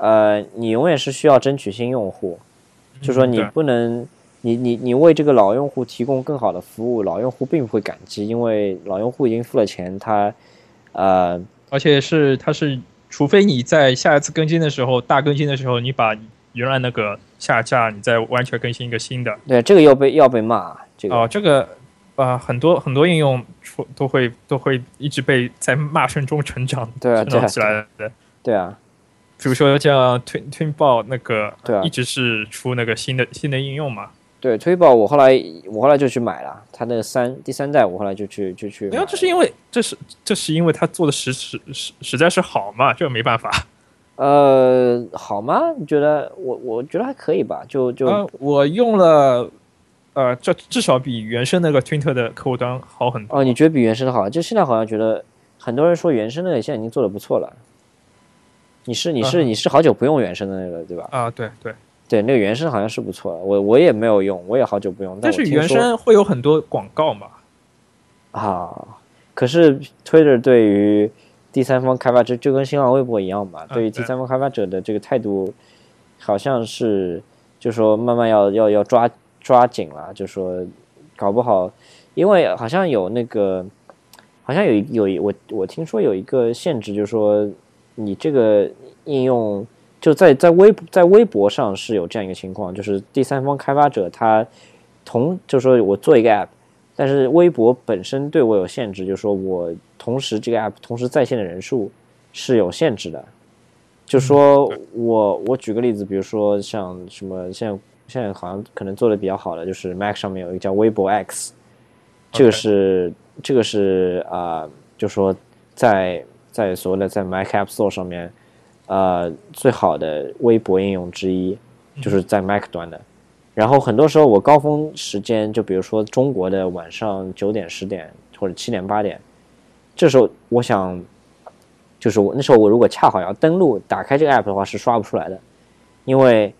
呃，你永远是需要争取新用户，就说你不能，你你你为这个老用户提供更好的服务，老用户并不会感激，因为老用户已经付了钱，他，呃。而且是他是，除非你在下一次更新的时候，大更新的时候，你把原来那个下架，你再完全更新一个新的。对，这个要被要被骂，这个、哦，这个呃，很多很多应用出都会都会一直被在骂声中成长，成长起来的。对啊，比如说像 Twin Twin 报那个，对啊一直是出那个新的新的应用嘛。对推爆我后来我后来就去买了，它那个三第三代我后来就去就去没有，这是因为这是这是因为它做的实实实实在是好嘛，这个没办法。呃好吗？你觉得我我觉得还可以吧，就就、呃，我用了，呃，这至少比原生那个 Twitter 的客户端好很多。哦，你觉得比原生的好？就现在好像觉得很多人说原生那个现在已经做的不错了。你是你是嗯你是好久不用原生的那个对吧？啊，对对，对，那个原生好像是不错的，我我也没有用，我也好久不用。但是原我听说生会有很多广告嘛。啊，可是 Twitter 对于第三方开发者就跟新浪微博一样嘛，嗯对于第三方开发者的这个态度，好像是就说慢慢要要要抓抓紧了，就说搞不好，因为好像有那个好像有有一我我听说有一个限制，就是说你这个应用就在在微在微博上是有这样一个情况，就是第三方开发者他同就是说我做一个 app，但是微博本身对我有限制，就是说我同时这个 app 同时在线的人数是有限制的。就说我我举个例子，比如说像什么现在现在好像可能做的比较好的，就是 Mac 上面有一个叫微博 X，这个是这个是啊、就说在在所谓的在 Mac App Store 上面，呃，最好的微博应用之一，就是在 Mac 端的。然后很多时候我高峰时间，就比如说中国的晚上九点、十点或者七点、八点，这时候我想，就是我那时候我如果恰好要登录打开这个 app 的话，是刷不出来的，因为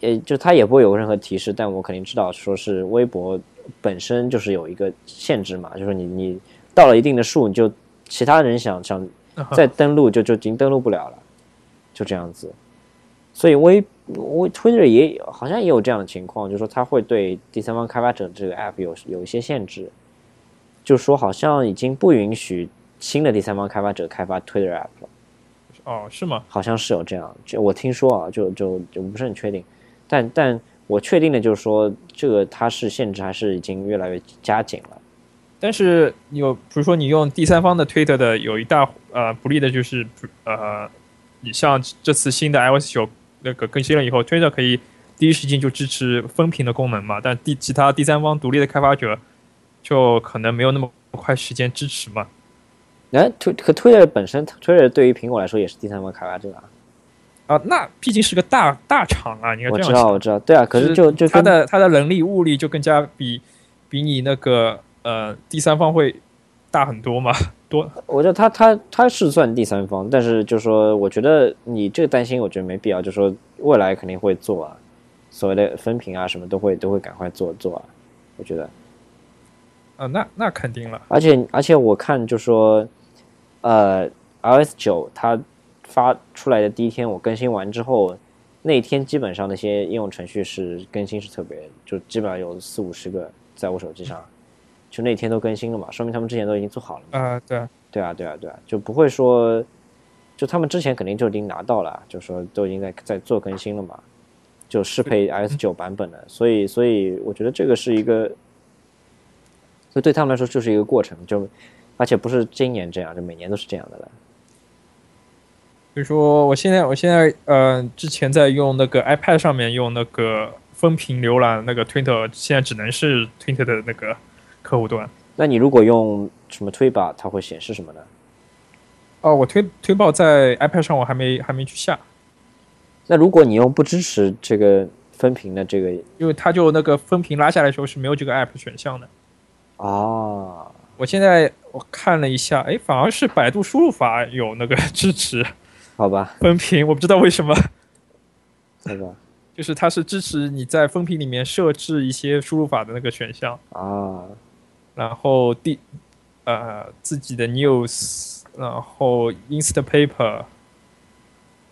呃，就它也不会有任何提示，但我肯定知道说是微博本身就是有一个限制嘛，就是你你到了一定的数，你就其他人想想再登录就就已经登录不了了，就这样子。所以微微 Twitter 也有好像也有这样的情况，就是说它会对第三方开发者这个 app 有有一些限制，就是说好像已经不允许新的第三方开发者开发 Twitter app 了。哦，是吗？好像是有这样，就我听说啊，就就就不是很确定，但但我确定的就是说，这个它是限制还是已经越来越加紧了。但是有，比如说你用第三方的 Twitter 的，有一大呃不利的就是呃，你像这次新的 iOS 九那个更新了以后，Twitter 可以第一时间就支持分屏的功能嘛，但第其他第三方独立的开发者就可能没有那么快时间支持嘛。哎，推可 Twitter 本身，Twitter 对于苹果来说也是第三方开发者啊。啊，那毕竟是个大大厂啊，你要这样想。我知道，我知道，对啊，可是就就它的它的人力物力就更加比比你那个呃第三方会大很多吗，多我觉得他他他是算第三方，但是就是说，我觉得你这个担心，我觉得没必要。就是说，未来肯定会做啊，所谓的分屏啊什么都会都会赶快做做啊，我觉得。啊、那那肯定了。而且而且我看就说，呃，iOS 九它发出来的第一天，我更新完之后，那一天基本上那些应用程序是更新是特别，就基本上有四五十个在我手机上，就那天都更新了嘛，说明他们之前都已经做好了嘛。啊、对啊，对啊，对啊，对啊，就不会说，就他们之前肯定就已经拿到了，就说都已经在在做更新了嘛，就适配 iOS 九版本的，所以所以我觉得这个是一个，所以对他们来说就是一个过程，就而且不是今年这样，就每年都是这样的了。比如说我现在我现在呃之前在用那个 iPad 上面用那个分屏浏览那个 Twitter，现在只能是 Twitter 的那个客户端。那你如果用什么推吧，它会显示什么呢？哦，我推推报在 iPad 上我还没还没去下，那如果你用不支持这个分屏的这个因为它就那个分屏拉下来的时候是没有这个 app 选项的。啊，我现在我看了一下，哎，反而是百度输入法有那个支持好吧，分屏，我不知道为什么，好吧，就是它是支持你在分屏里面设置一些输入法的那个选项，啊，然后第呃自己的 news，然后 Instapaper，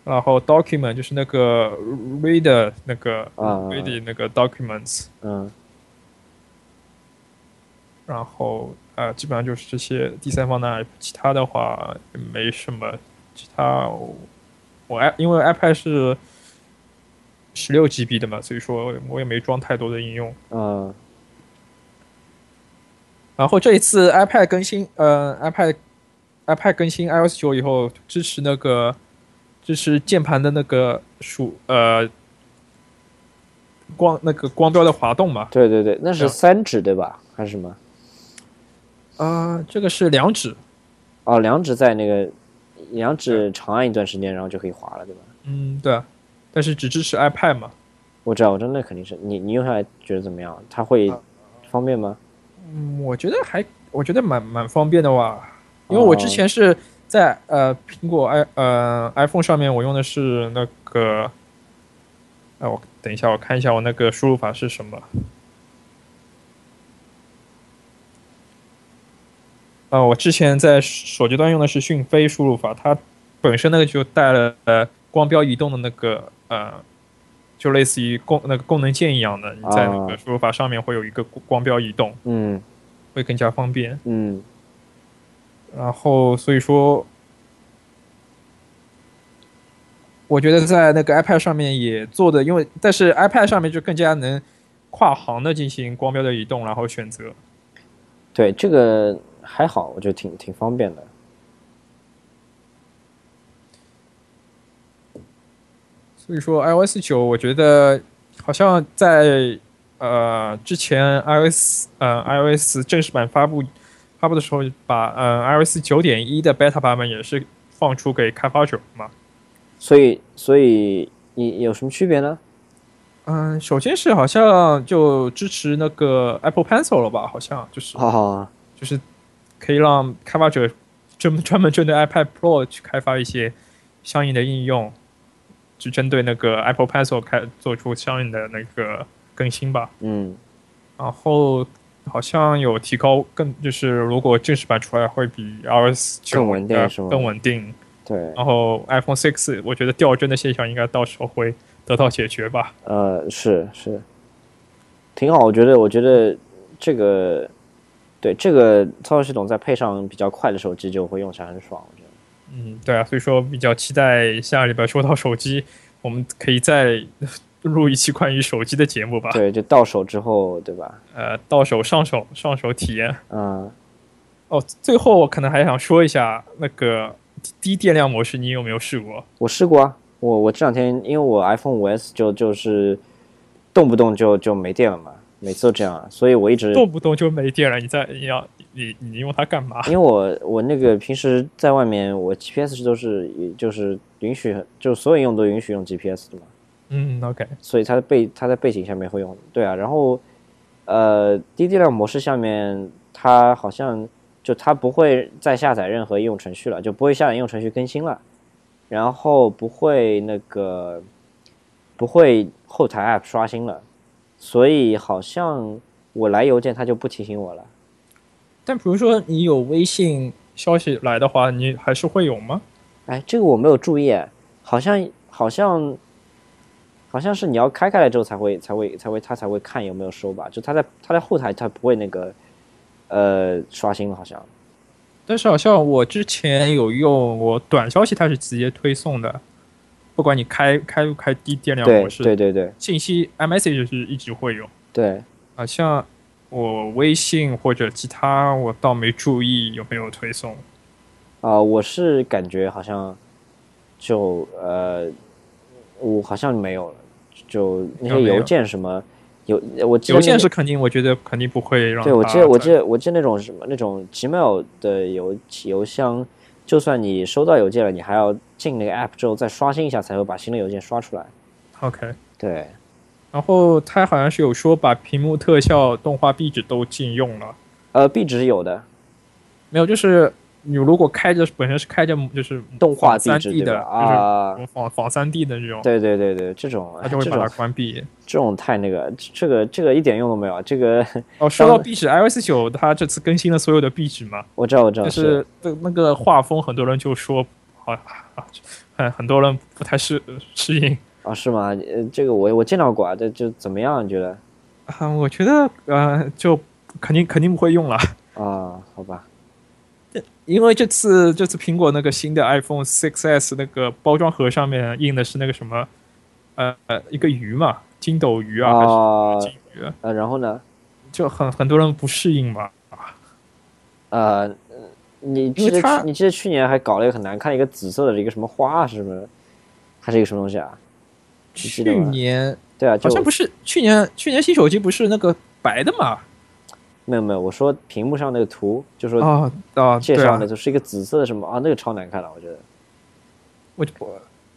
然后 document 就是那个 reader 那个啊 read 那个 documents，嗯，然后呃基本上就是这些第三方的 app，其他的话也没什么，其他我我 i 因为 iPad 是十六 GB 的嘛，所以说我也没装太多的应用。嗯，然后这一次 iPad 更新，呃，iPad iPad 更新 iOS 九以后，支持那个支持键盘的那个鼠呃光那个光标的滑动嘛。对对对，那是三指对吧？还是什么？啊、这个是两指，哦，两指在那个两指长按一段时间，然后就可以滑了，对吧？嗯，对啊，但是只支持 iPad 嘛。我知道，我知道，那肯定是你你用下来觉得怎么样？它会啊方便吗？嗯，我觉得还我觉得蛮蛮方便的哇，因为我之前是在呃苹果 i 呃 iPhone 上面我用的是那个，哎、我等一下我看一下我那个输入法是什么。啊、我之前在手机端用的是讯飞输入法，它本身那个就带了呃光标移动的那个呃，就类似于功那个功能键一样的，你在那个啊输入法上面会有一个光标移动。嗯会更加方便。嗯，然后所以说，我觉得在那个 iPad 上面也做的，因为但是 iPad 上面就更加能跨行的进行光标的移动，然后选择。对，这个还好，我觉得挺挺方便的。所以说，iOS 九，我觉得好像在呃之前 iOS 呃 iOS 正式版发布发布的时候，把呃 iOS 九点一的 beta 版本也是放出给开发者嘛。所以，所以你有什么区别呢？嗯，首先是好像就支持那个 Apple Pencil 了吧？好像就是，哦，就是可以让开发者专专门针对 iPad Pro 去开发一些相应的应用。就针对那个 Apple Pencil 开做出相应的那个更新吧。嗯，然后好像有提高更，就是如果正式版出来会比 iOS 九更稳定是吗？更稳定。对。然后 iPhone Six 我觉得掉帧的现象应该到时候会得到解决吧。呃，是是，挺好。我觉得，我觉得这个对这个操作系统再配上比较快的手机，就会用起来很爽。嗯，对啊，所以说比较期待下礼拜说到手机，我们可以再录一期关于手机的节目吧。对，就到手之后，对吧？呃，到手上手上手体验。嗯。哦，最后我可能还想说一下那个低电量模式，你有没有试过？我试过啊，我我这两天因为我 iPhone 五 S 就就是动不动就就没电了嘛，每次都这样，所以我一直动不动就没电了。你在你要。你你用它干嘛？因为我我那个平时在外面，我 GPS 都是就是允许，就所有应用都允许用 GPS 的嘛。嗯，OK。所以它的背它在背景下面会用。对啊，然后呃低电量模式下面，它好像就它不会再下载任何应用程序了，就不会下载应用程序更新了，然后不会那个不会后台 App 刷新了，所以好像我来邮件它就不提醒我了。但比如说你有微信消息来的话，你还是会有吗？哎，这个我没有注意，好像好像好像是你要开开来之后才会才会才会他才会看有没有收吧？就他在他在后台他不会那个呃刷新了好像。但是好像我之前有用我短消息，它是直接推送的，不管你开开不开低电量模式，对对对，信息 iMessage 是一直会有。对，好像。我微信或者其他，我倒没注意有没有推送。啊，我是感觉好像就呃，我好像没有了。就那些邮件什么，邮我邮件是肯定，我觉得肯定不会让。对，我记得我记得我记得那种什么那种 Gmail 的邮邮箱，就算你收到邮件了，你还要进那个 App 之后再刷新一下，才会把新的邮件刷出来。OK，对。然后它好像是有说把屏幕特效、动画壁纸都禁用了。呃，壁纸有的，没有，就是你如果开着本身是开着就是动画三 D 的啊，仿仿三 D 的这种。对对对对，这种它就会把它关闭。这种太那个，这个这个一点用都没有。这个哦，说到壁纸，iOS 九它这次更新了所有的壁纸嘛？我知道，我知道。就是那个画风，很多人就说啊，很很多人不太适适应。啊，是吗？呃，这个我我见到过啊，这就怎么样？你觉得？啊，我觉得呃，就肯定肯定不会用了 啊，好吧。因为这次这次苹果那个新的 iPhone 6s 那个包装盒上面印的是那个什么，呃呃，一个鱼嘛，筋斗鱼啊，还是金鱼？呃，然后呢？就很很多人不适应嘛。啊，呃，你记得你记得去年还搞了一个很难看一个紫色的一个什么花，是不是？还是一个什么东西啊？去年对啊，好像不是去年，去年新手机不是那个白的嘛？没有没有，我说屏幕上那个图，就说啊啊，介绍的就是一个紫色的什么啊，那个超难看了，我觉得。我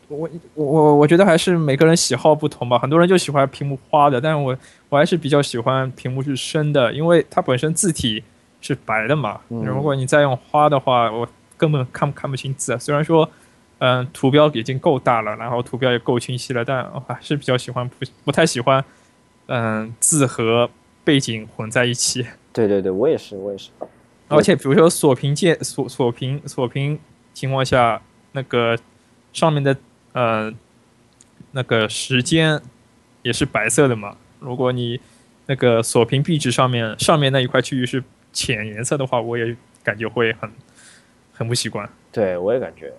我我我我觉得还是每个人喜好不同吧，很多人就喜欢屏幕花的，但是我我还是比较喜欢屏幕是深的，因为它本身字体是白的嘛。如果你再用花的话，我根本看看不清字。虽然说。嗯，图标已经够大了，然后图标也够清晰了，但还是比较喜欢不不太喜欢，嗯，字和背景混在一起。对对对，我也是，我也是。而且比如说锁屏键锁锁屏锁屏情况下，那个上面的呃那个时间也是白色的嘛。如果你那个锁屏壁纸上面上面那一块区域是浅颜色的话，我也感觉会很很不习惯。对我也感觉，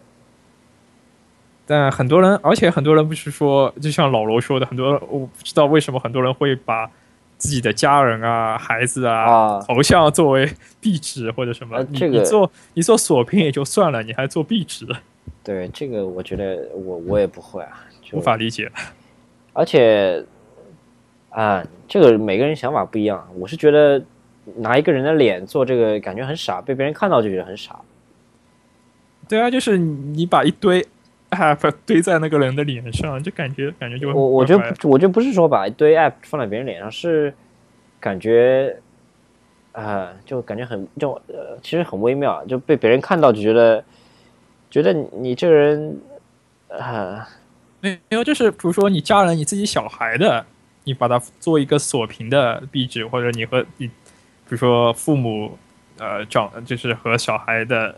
但很多人，而且很多人不是说，就像老罗说的，很多人我不知道为什么很多人会把自己的家人啊、孩子啊、啊头像作为壁纸或者什么。你呃这个你做你做锁屏也就算了，你还做壁纸，对这个我觉得我我也不会啊，就无法理解。而且啊，这个每个人想法不一样。我是觉得拿一个人的脸做这个，感觉很傻，被别人看到就觉得很傻。对啊，就是你把一堆 app 堆在那个人的脸上，就感觉感觉就我我觉得我觉得不是说把一堆 app 放在别人脸上，是感觉啊、就感觉很就呃，其实很微妙，就被别人看到就觉得觉得你这个人啊、没有，就是比如说你家人、你自己小孩的，你把它做一个锁屏的壁纸，或者你和你，比如说父母，呃，照就是和小孩的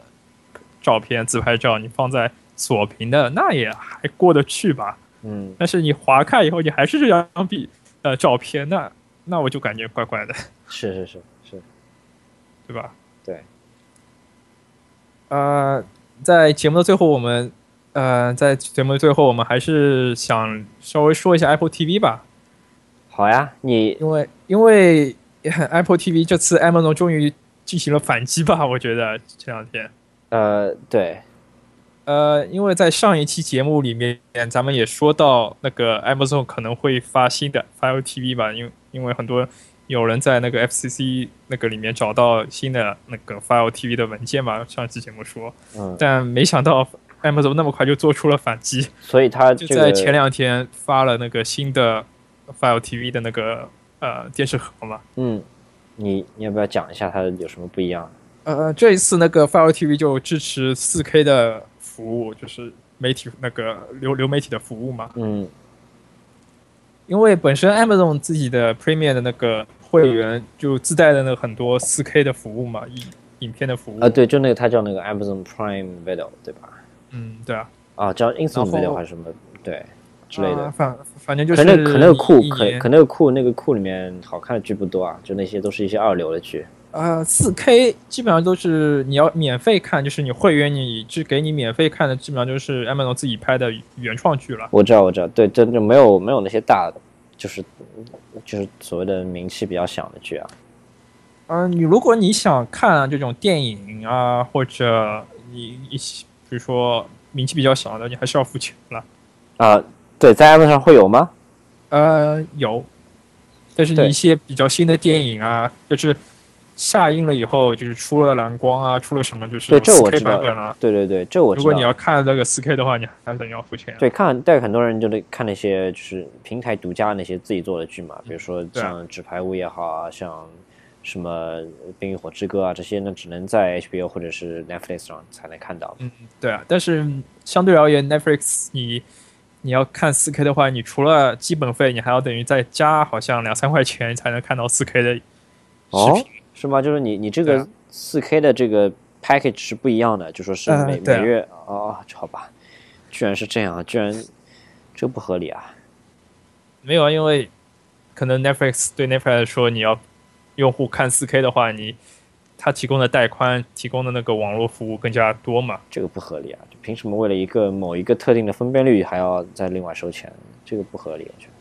照片、自拍照，你放在锁屏的，那也还过得去吧。嗯，但是你划开以后，你还是这张壁呃照片，那那我就感觉怪怪的，是是是是，对吧？对。呃，在节目的最后，我们呃，在节目的最后，我们还是想稍微说一下 Apple TV 吧。好呀，你因为因为 Apple TV 这次 Amazon 终于进行了反击吧，我觉得这两天，呃对呃，因为在上一期节目里面，咱们也说到那个 Amazon 可能会发新的 Fire TV 吧，因为因为很多有人在那个 FCC 那个里面找到新的那个 Fire TV 的文件嘛，上期节目说，嗯，但没想到 Amazon 那么快就做出了反击，所以他这个就在前两天发了那个新的 Fire TV 的那个呃电视盒嘛。嗯，你你要不要讲一下它有什么不一样？呃，这一次那个 Fire TV 就支持 4K 的服务，就是媒体那个流流媒体的服务嘛。嗯因为本身 Amazon 自己的 Premium 的那个会员就自带的那很多 4K 的服务嘛，影影片的服务。啊，对，就那个它叫那个 Amazon Prime Video 对吧？嗯，对啊，啊，叫 Instant Video 还是什么对之类的啊。反反正就是可那可那个库可可那个库那个库里面好看的剧不多啊，就那些都是一些二流的剧。呃四 K 基本上都是你要免费看，就是你会员你只给你免费看的，基本上就是 Amazon 自己拍的原创剧了。我知道我知道，对，真的没有没有那些大的，就是就是所谓的名气比较响的剧啊。嗯、你如果你想看这种电影啊，或者你一些比如说名气比较小的，你还是要付钱了。啊，对，在 Amazon 上会有吗？呃，有，但是你一些比较新的电影啊，就是下映了以后，就是出了蓝光啊，出了什么就是对，这我 4K 知道版本啊。对对对，这我知道。如果你要看那个 4K 的话，你还得要付钱。对，看但很多人就得看那些就是平台独家那些自己做的剧嘛，比如说像《纸牌屋》也好啊，像什么《冰与火之歌》啊这些，呢只能在 HBO 或者是 Netflix 上才能看到。嗯，对啊，但是相对而言，Netflix 你你要看 4K 的话，你除了基本费，你还要等于再加好像两三块钱才能看到 4K 的视哦频。，是吗？就是你你这个四 K 的这个 package 是不一样的，就说是每、每月哦，好吧，居然是这样，居然这不合理啊！没有啊，因为可能 Netflix 对 Netflix 来说，你要用户看四 K 的话，你它提供的带宽、提供的那个网络服务更加多嘛。这个不合理啊！就凭什么为了一个某一个特定的分辨率还要再另外收钱？这个不合理，我觉得。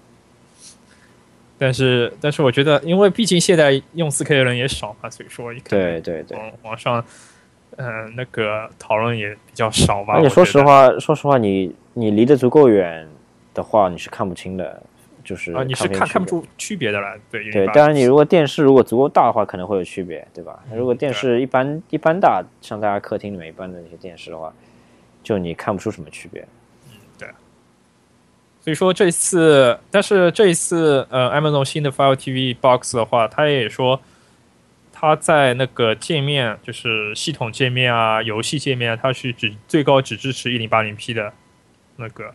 但是，但是我觉得，因为毕竟现在用 4K 的人也少嘛，所以说对对对，网网上，嗯、那个讨论也比较少吧。而且说实话，说实话，你你离得足够远的话，你是看不清的，就是啊，你是看。看看不出区别的了，对对，108当然你如果电视如果足够大的话，可能会有区别，对吧？嗯如果电视一般一般大，像大家客厅里面一般的那些电视的话，就你看不出什么区别。所以说这一次，但是这一次，呃，Amazon 新的 Fire TV Box 的话，它也说，它在那个界面，就是系统界面啊、游戏界面啊，它是只最高只支持一零八零 P 的那个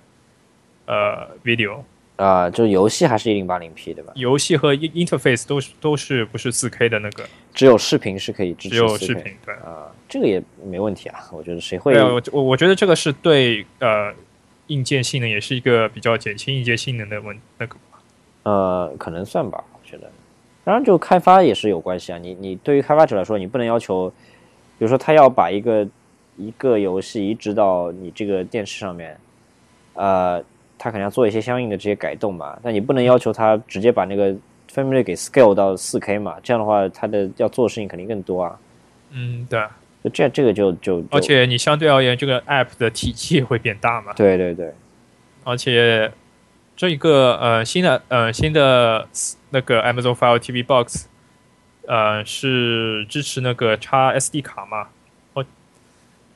呃 video，啊、就游戏还是一零八零 P 对吧？游戏和 in- interface 都是都是不是四 K 的那个，只有视频是可以支持只有 4K 视频。对，啊、这个也没问题啊，我觉得谁会对啊，我我我觉得这个是对呃硬件性能也是一个比较减轻硬件性能的问那个。呃，可能算吧，我觉得。当然，就开发也是有关系啊。你你对于开发者来说，你不能要求，比如说他要把一个一个游戏移植到你这个电视上面，呃，它可能要做一些相应的这些改动嘛。但你不能要求他直接把那个分辨率给 scale 到四 K 嘛，这样的话，他的要做的事情肯定更多啊。嗯，对。就这这个就就，而且你相对而言，这个 app 的体积会变大嘛？对对对。而且这一个呃新的呃新的那个 Amazon Fire TV Box，呃是支持那个插 SD 卡嘛？哦，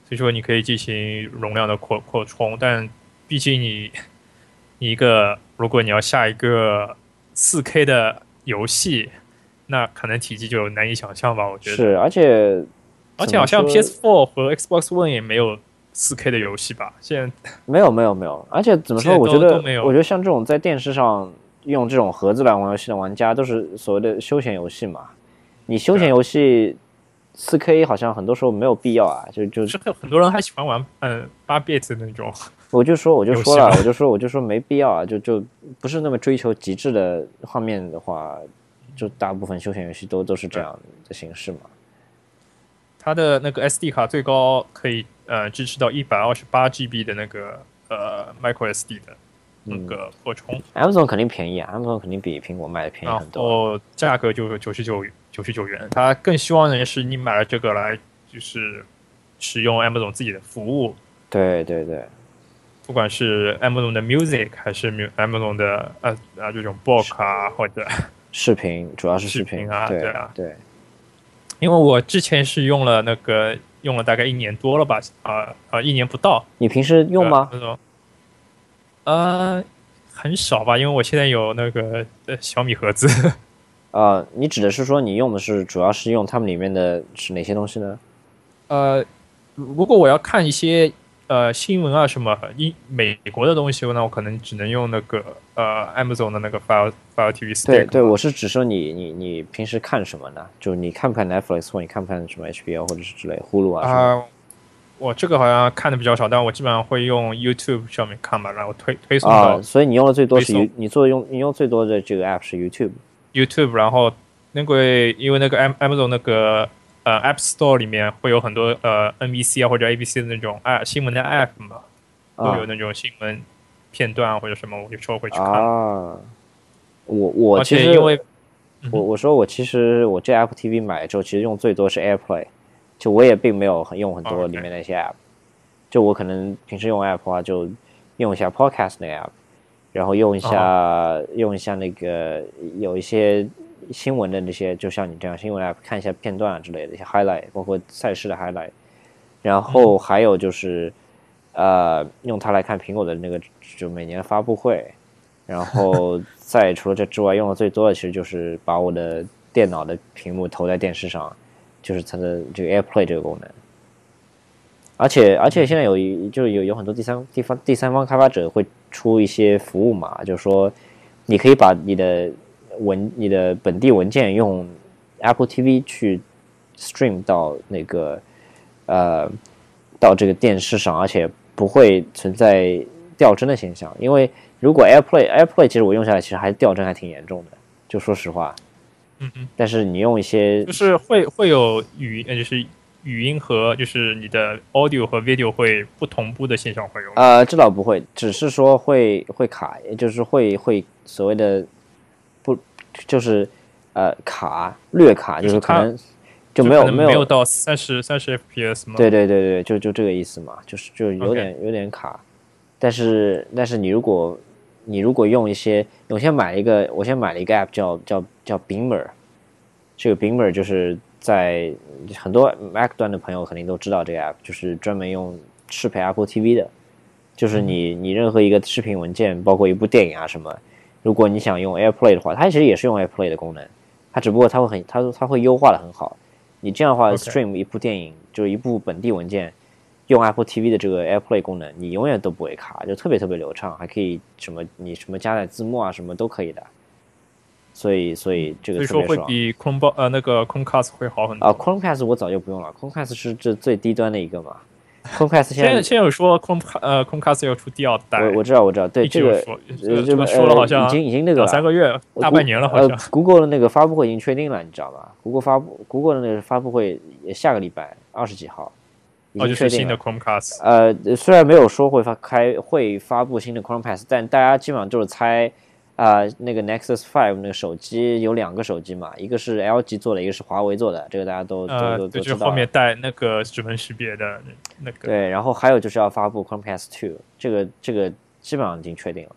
所以说你可以进行容量的扩扩充，但毕竟你你一个如果你要下一个四 K 的游戏，那可能体积就难以想象吧？我觉得是，而且。而且好像 PS4 和 Xbox One 也没有 4K 的游戏吧？现在没有没有没有。而且怎么说？我觉得我觉得像这种在电视上用这种盒子来玩游戏的玩家，都是所谓的休闲游戏嘛。你休闲游戏 4K 好像很多时候没有必要啊。就就是很多人还喜欢玩嗯八 bit 的那种。我就说我就说了我就说我就说没必要啊。就就不是那么追求极致的画面的话，就大部分休闲游戏都都是这样的形式嘛。它的那个 SD 卡最高可以呃支持到一百二十八 GB 的那个呃 micro SD 的那个扩充。Amazon 肯定便宜啊，Amazon 肯定比苹果卖的便宜很多。然后价格就九十九九十九元。它更希望的是你买了这个来就是使用 Amazon 自己的服务。对对对，不管是 Amazon 的 Music 还是 Amazon 的呃啊这种 Book 啊或者视频，主要是视频啊，对啊对。因为我之前是用了那个用了大概一年多了吧，啊啊一年不到。你平时用吗？呃，很少吧，因为我现在有那个小米盒子。啊，你指的是说你用的是主要是用他们里面的是哪些东西呢？呃，如果我要看一些。呃，新闻啊，什么英美国的东西，那我可能只能用那个呃，Amazon 的那个 Fire Fire TV Stick。对对，我是只说你你你平时看什么呢？就你看不看 Netflix 或你看不看什么 HBO 或者是之类呼噜啊？啊，我这个好像看的比较少，但我基本上会用 YouTube 上面看嘛，然后推推送到。所以你用的最多是你做用你用最多的这个 App 是 YouTube。YouTube，然后那个因为那个 Am Amazon 那个。呃，App Store 里面会有很多呃 NBC 啊或者 ABC 的那种啊新闻的 App 嘛，会有那种新闻片段或者什么，我有时候会去看。啊，我我其实因为我我说我其实我这 Apple TV 买了之后，其实用最多是 AirPlay，就我也并没有很用很多里面那些 App，就我可能平时用 App 的话就用一下 Podcast 那 App，然后用一下用一下那个有一些。新闻的那些，就像你这样新闻 app 看一下片段啊之类的一些 highlight，包括赛事的 highlight，然后还有就是，呃，用它来看苹果的那个就每年发布会，然后 再除了这之外，用的最多的其实就是把我的电脑的屏幕投在电视上，就是它的这个 AirPlay 这个功能。而且而且现在有一就是有有很多第三地方第三方开发者会出一些服务嘛，就是说你可以把你的文你的本地文件用 Apple TV 去 stream 到那个呃到这个电视上，而且不会存在掉帧的现象。因为如果 AirPlay AirPlay 其实我用下来其实还掉帧还挺严重的，就说实话。嗯嗯。但是你用一些就是会会有语音就是语音和就是你的 audio 和 video 会不同步的现象会有。呃，这倒不会，只是说会会卡，也就是会会所谓的。就是，呃，卡略卡，就是可能就没有没有到三十三十 FPS 吗？对对对对，就就这个意思嘛，就是就有点有点卡。但是但是你如果你如果用一些，我先买一个，我先买了一个 app 叫叫叫 Beamer，这个 Beamer 就是在很多 Mac 端的朋友肯定都知道这个 app，就是专门用适配 Apple TV 的，就是你你任何一个视频文件，包括一部电影啊什么。如果你想用 AirPlay 的话，它其实也是用 AirPlay 的功能，它只不过它会很，它它会优化的很好。你这样的话，stream 一部电影，就是一部本地文件，用 Apple TV 的这个 AirPlay 功能，你永远都不会卡，就特别特别流畅，还可以什么你什么加载字幕啊，什么都可以的。所以所以这个所以说会比 Chrome 呃那个 Chromecast 会好很多啊。Chromecast 我早就不用了，Chromecast 是这最低端的一个嘛。Chromecast 现在现在有说 Chrome 呃 Chromecast 要出第二代，我我知道我知道，对这个这么说了好像已经已经那个两三个月大半年了好像。Google 的那个发布会已经确定了，你知道吧？Google 发布 Google 的那个发布会也下个礼拜二十几号，已哦，经确定了。就是新的 Chromecast。呃，虽然没有说会发开会发布新的 Chromecast，但大家基本上就是猜，啊、那个 Nexus Five 那个手机有两个手机嘛，一个是 LG 做的，一个是华为做的，这个大家都、呃，都都，都知道了。就是后面带那个指纹识别的那那个。对，然后还有就是要发布 Chromecast Two，这个这个基本上已经确定了。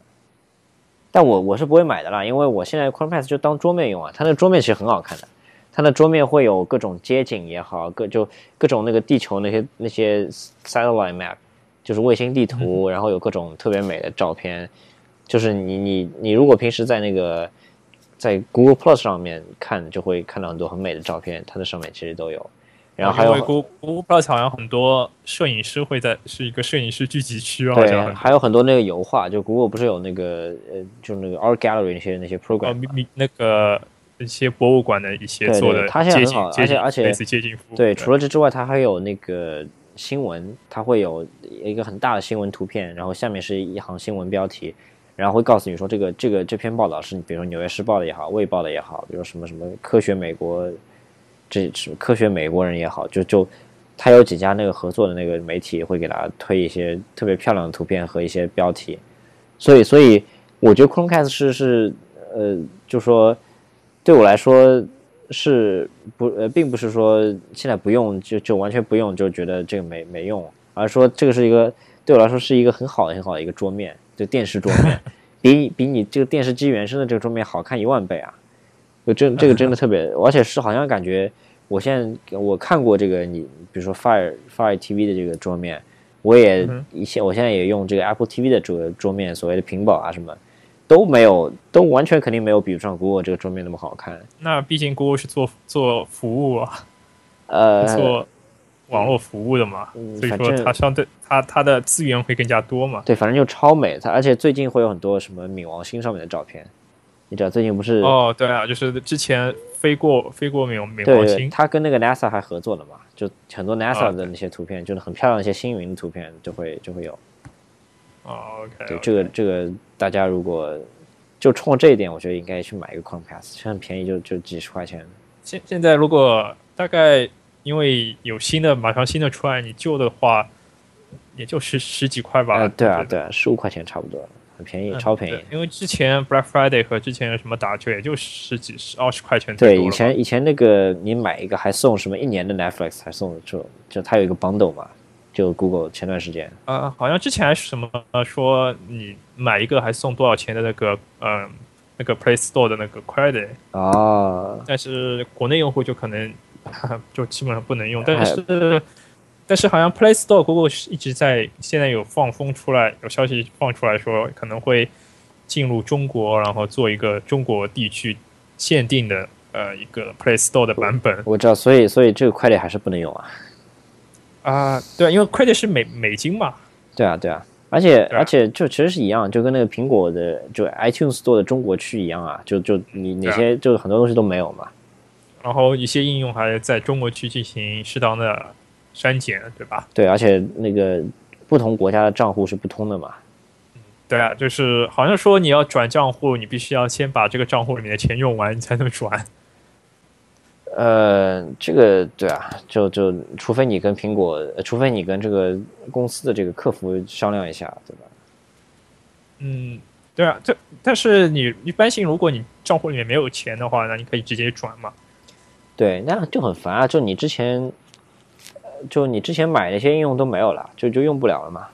但我我是不会买的啦，因为我现在 Chromecast 就当桌面用啊，它那桌面其实很好看的，它那桌面会有各种街景也好，各就各种那个地球那些那些 satellite map，就是卫星地图，然后有各种特别美的照片，就是你你你如果平时在那个在 Google Plus 上面看，就会看到很多很美的照片，它的上面其实都有。然后还有 Google Google Plus 好像很多摄影师会在是一个摄影师聚集区，好对，像很还有很多那个油画，就 Google 不是有那个呃，就是那个 Art Gallery 那些那些哦 program，那个一些博物馆的一些对对做的它现在很好而且而且类似接近服务。对，除了这之外，它还有那个新闻，它会有一个很大的新闻图片，然后下面是一行新闻标题，然后会告诉你说这个这个这篇报道是比如说《纽约时报》的也好，《卫报》的也好，比如什么什么科学美国，这是科学美国人也好，就就它有几家那个合作的那个媒体会给大家推一些特别漂亮的图片和一些标题，所以所以我觉得 Chromecast 是是呃，就说对我来说是不呃，并不是说现在不用就就完全不用就觉得这个没没用，而是说这个是一个对我来说是一个很好的很好的一个桌面，就电视桌面，比比你这个电视机原生的这个桌面好看一万倍啊！就真这个真的 特别，而且是好像感觉我现在我看过这个你比如说 Fire Fire TV 的这个桌面，我也嗯一些我现在也用这个 Apple TV 的这个桌面，所谓的屏保啊什么。都没有，都完全肯定没有比不上 Google 这个桌面那么好看。那毕竟 Google 是做做服务啊，呃，做网络服务的嘛，所以说它相对它它的资源会更加多嘛。对，反正就超美。它而且最近会有很多什么冥王星上面的照片，你知道最近不是？哦，对啊，就是之前飞过飞过冥冥王星，它跟那个 NASA 还合作了嘛？就很多 NASA 啊的那些图片，就是很漂亮的一些星云的图片，就会就会有。哦，OK，对，这个这个大家如果就冲着这一点，我觉得应该去买一个实很便宜就，就几十块钱。现现在如果大概因为有新的马上新的出来，你旧的话也就十十几块吧。呃，对啊，对啊，十五块钱差不多，很便宜，嗯超便宜。因为之前 Black Friday 和之前什么打折也就十几、十二十块钱对，以前以前那个你买一个还送什么一年的 Netflix，还送就就它有一个 bundle 嘛，就 Google 前段时间。啊，好像之前还是什么呃说你买一个还送多少钱的那个嗯、那个 Play Store 的那个 credit，啊，但是国内用户就可能 就基本上不能用，哎但是。但是好像 Play Store Google 是一直在现在有放风出来，有消息放出来说可能会进入中国，然后做一个中国地区限定的呃一个 Play Store 的版本我知道，所以所以这个快递还是不能用啊。啊，对，因为 credit 是美美金嘛，对啊，对啊，而且、而且就其实是一样，就跟那个苹果的就 iTunes Store 的中国区一样啊，就就你哪些就是很多东西都没有嘛。然后一些应用还在中国区进行适当的删减，对吧？对，而且那个不同国家的账户是不通的嘛。对啊，就是好像说你要转账户，你必须要先把这个账户里面的钱用完，你才能转。呃，这个对啊，就就除非你跟苹果，呃除非你跟这个公司的这个客服商量一下，对吧？嗯，对啊，这但是你一般性，如果你账户里面没有钱的话，那你可以直接转嘛。对，那样就很烦啊！就你之前，呃就你之前买那些应用都没有了，就就用不了了嘛。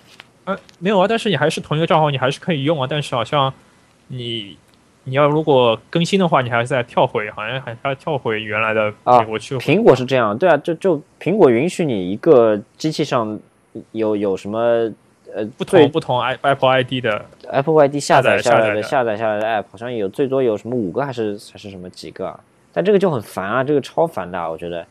呃，没有啊，但是你还是同一个账号，你还是可以用啊。但是好像你你要如果更新的话，你还是在跳回，好像还还要跳回原来的啊我去。苹果是这样，对啊，就就苹果允许你一个机器上有有什么呃不同不同 i Apple ID 的 Apple ID 下载下来的下载下来的下载下来的 App，好像有最多有什么五个还是还是什么几个啊？但这个就很烦啊，这个超烦的，我觉得。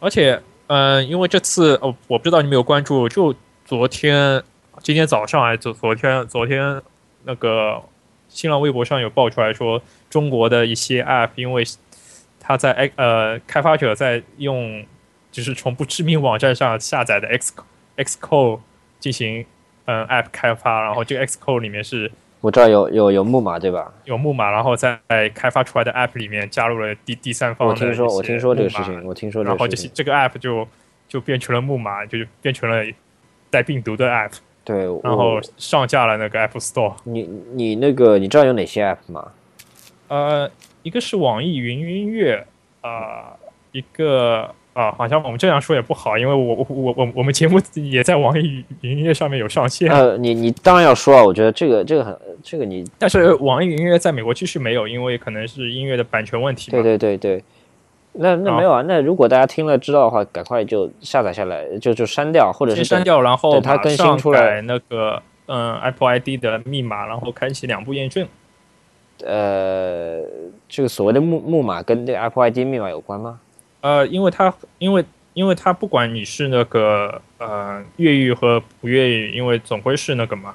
而且，嗯、因为这次哦，我不知道你没有关注，就昨天、今天早上还昨昨天、昨天那个新浪微博上有爆出来说，中国的一些 App 因为它在 X 呃开发者在用就是从不知名网站上下载的 X Xcode 进行嗯 App 开发，然后这个 Xcode 里面是我知道有有有木马对吧？有木马，然后在开发出来的 App 里面加入了第第三方的我听说我听说这个事情，我听说这然后个事情。这些这个 app 就就变成了木马，就是变成了带病毒的 app，对，然后上架了那个 App Store。你你那个你知道有哪些 app 吗？呃，一个是网易云音乐，啊、一个啊、好像我们这样说也不好，因为我我我我我们节目也在网易云音乐上面有上线，呃，你你当然要说啊，我觉得这个这个很这个你但是网易云音乐在美国继续没有，因为可能是音乐的版权问题。对对对对，那那没有啊，那如果大家听了知道的话，赶快就下载下来，就就删掉，或者是删掉，然后等它更新出来改那个嗯 Apple ID 的密码，然后开启两步验证。呃，这个所谓的木木马跟这个 Apple ID 密码有关吗？呃，因为它因为因为它不管你是那个呃越狱和不越狱，因为总归是那个嘛，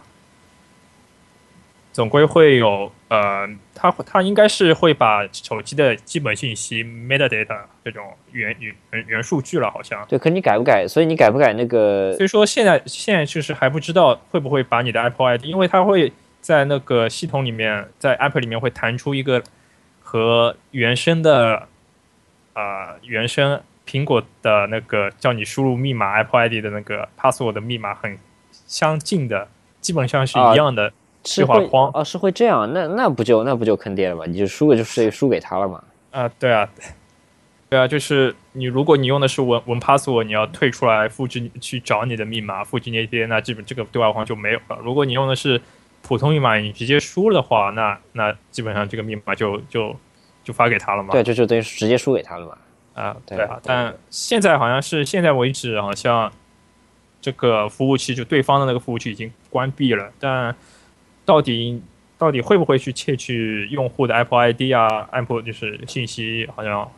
总归会有呃，它它应该是会把手机的基本信息 metadata 这种原原原原数据了，好像。对，可你改不改？所以你改不改那个所以说现在现在就是还不知道会不会把你的 Apple ID，因为它会在那个系统里面，在 App 里面会弹出一个和原生的啊、原生苹果的那个叫你输入密码 Apple ID 的那个 password 的密码很相近的，基本上是一样的。对话框啊，是会这样，那那不就那不就坑爹了吗？你就输给就是输给他了嘛。啊，对啊，对啊，就是你如果你用的是文文 password，你要退出来复制去找你的密码，复制那些，那基本这个对话框就没有了。如果你用的是普通密码，你直接输的话，那那基本上这个密码就就就发给他了嘛。对，这就等于直接输给他了嘛。啊，对对啊对，但现在好像是现在为止，好像这个服务器就对方的那个服务器已经关闭了，但到底到底会不会去窃取用户的 Apple ID 啊，Apple 就是信息，好像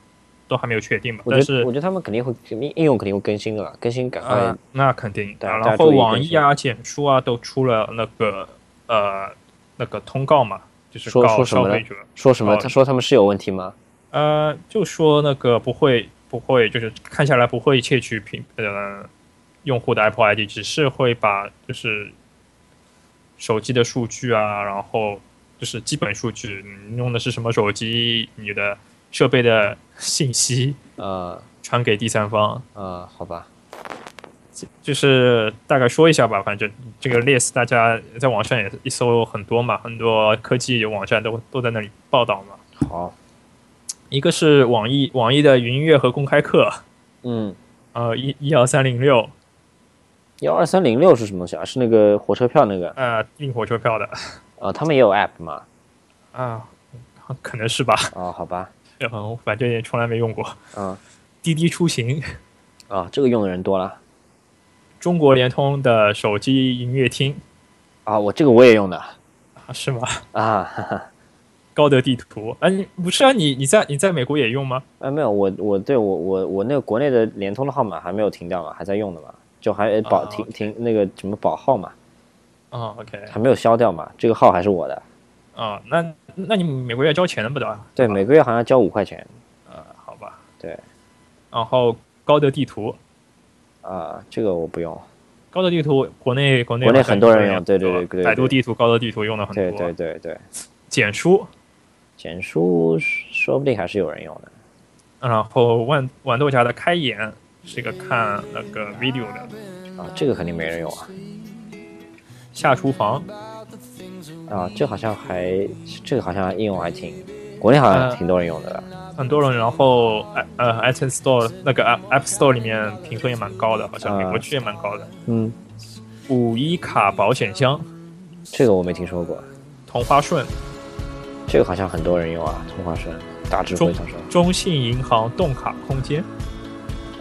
都还没有确定吧。但是我觉得他们肯定会应应用肯定会更新的了，更新赶快。啊，那肯定。对然后网易啊、简书啊都出了那个呃那个通告嘛，就是说说什么。说什么？哦他说他们是有问题吗？呃，就说那个不会不会，就是看下来不会窃取品呃用户的 Apple ID，只是会把就是手机的数据啊，然后就是基本数据，你用的是什么手机，你的设备的信息呃传给第三方，呃，好吧，就是大概说一下吧。反正这个 list 大家在网上也一搜很多嘛，很多科技网站都都在那里报道嘛。好，一个是网易网易的云音乐和公开课。嗯，呃，一一二三零六，幺二三零六是什么东西啊？是那个火车票那个呃，订火车票的啊？他们也有 app 吗？啊，可能是吧，哦，好吧，嗯，反正也从来没用过。嗯滴滴出行，啊，这个用的人多了中国联通的手机音乐厅啊，我这个我也用的啊，是吗？啊，哈哈，高德地图，啊，你不是啊？你你在你在美国也用吗？啊没有，我我对我我我那个国内的联通的号码还没有停掉嘛，还在用的嘛，就还保啊停停那个什么保号嘛，啊，OK，还没有消掉嘛，这个号还是我的，啊，那那你每个月交钱的不得？对，每个月好像交五块钱呃，好吧。对。然后高德地图，啊，这个我不用，高德地图国内国内国内很多人用对对对对百度地图、高德地图用的很多。对对对对，简书，简书说不定还是有人用的。然后豌豌豆荚的开眼是一个看那个 video 的，啊，这个肯定没人用啊！下厨房，啊，这好像还这个好像应用还挺，国内好像呃挺多人用的。很多人，然后呃 iTunes Store 那个 App Store 里面评分也蛮高的，好像啊。美国区也蛮高的。嗯，五一卡保险箱，这个我没听说过，同花顺，这个好像很多人用啊。同花顺大智慧中，中信银行动卡空间，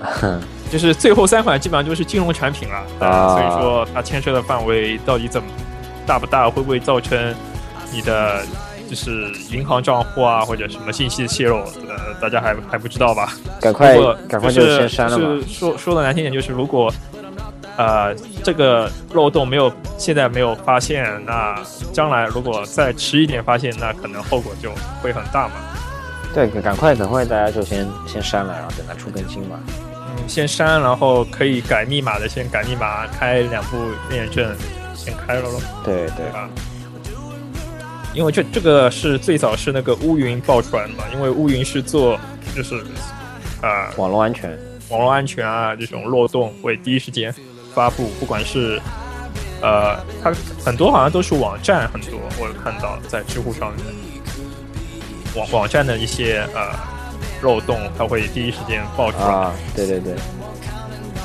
就是最后三款基本上就是金融产品了，啊。所以说它牵涉的范围到底怎么大不大，会不会造成你的就是银行账户啊或者什么信息泄露，呃，大家还还不知道吧？赶快赶快就先删了吧。就是说说的难听点，就是如果呃这个漏洞没有现在没有发现，那将来如果再迟一点发现，那可能后果就会很大嘛。对，赶快赶快，大家就先先删了，然后等它出更新嘛。嗯，先删，然后可以改密码的先改密码，开两步验证，先开了咯，对对？因为这这个是最早是那个乌云爆出来的嘛，因为乌云是做就是呃网络安全网络安全啊这种漏洞会第一时间发布，不管是呃，它很多好像都是网站，很多我有看到在知乎上面网网站的一些呃漏洞，它会第一时间爆出来，啊，对对对，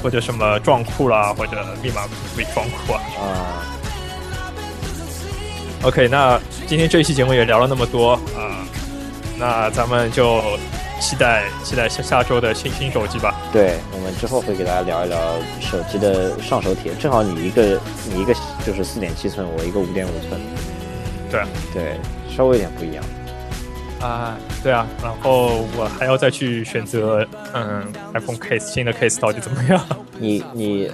或者什么撞库啦，或者密码被撞库啊。啊，OK，那今天这一期节目也聊了那么多啊、那咱们就期待期待下下周的新新手机吧。对，我们之后会给大家聊一聊手机的上手体验。正好你一个你一个就是四点七寸，我一个五点五寸，对对，稍微有点不一样。啊，对啊，然后我还要再去选择，嗯，iPhone case 新的 case 到底怎么样你你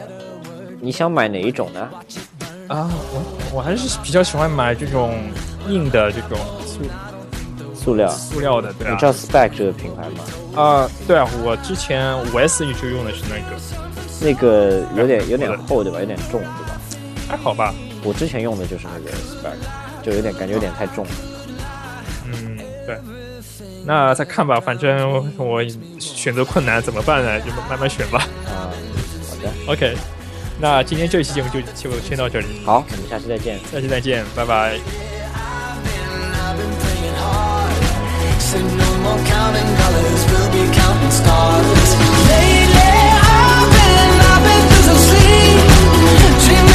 你想买哪一种呢？啊？我我还是比较喜欢买这种硬的这种塑塑料。塑料的，对啊你知。道 Spec 这个品牌吗？啊，对啊，我之前五 S 一直用的是那个，那个有点有点厚对吧？有点重对吧？还好吧？我之前用的就是那个 Spec，就有点感觉有点太重了。嗯，对。那再看吧，反正我选择困难怎么办呢？就慢慢选吧。啊、好的，OK，那今天这一期节目就就先到这里，好，我们下期再见。下期再见，拜拜。I've been playing hard. Said no more counting dollars, we'll be counting stars. Lately, I've been, I've been losing sleep, dreaming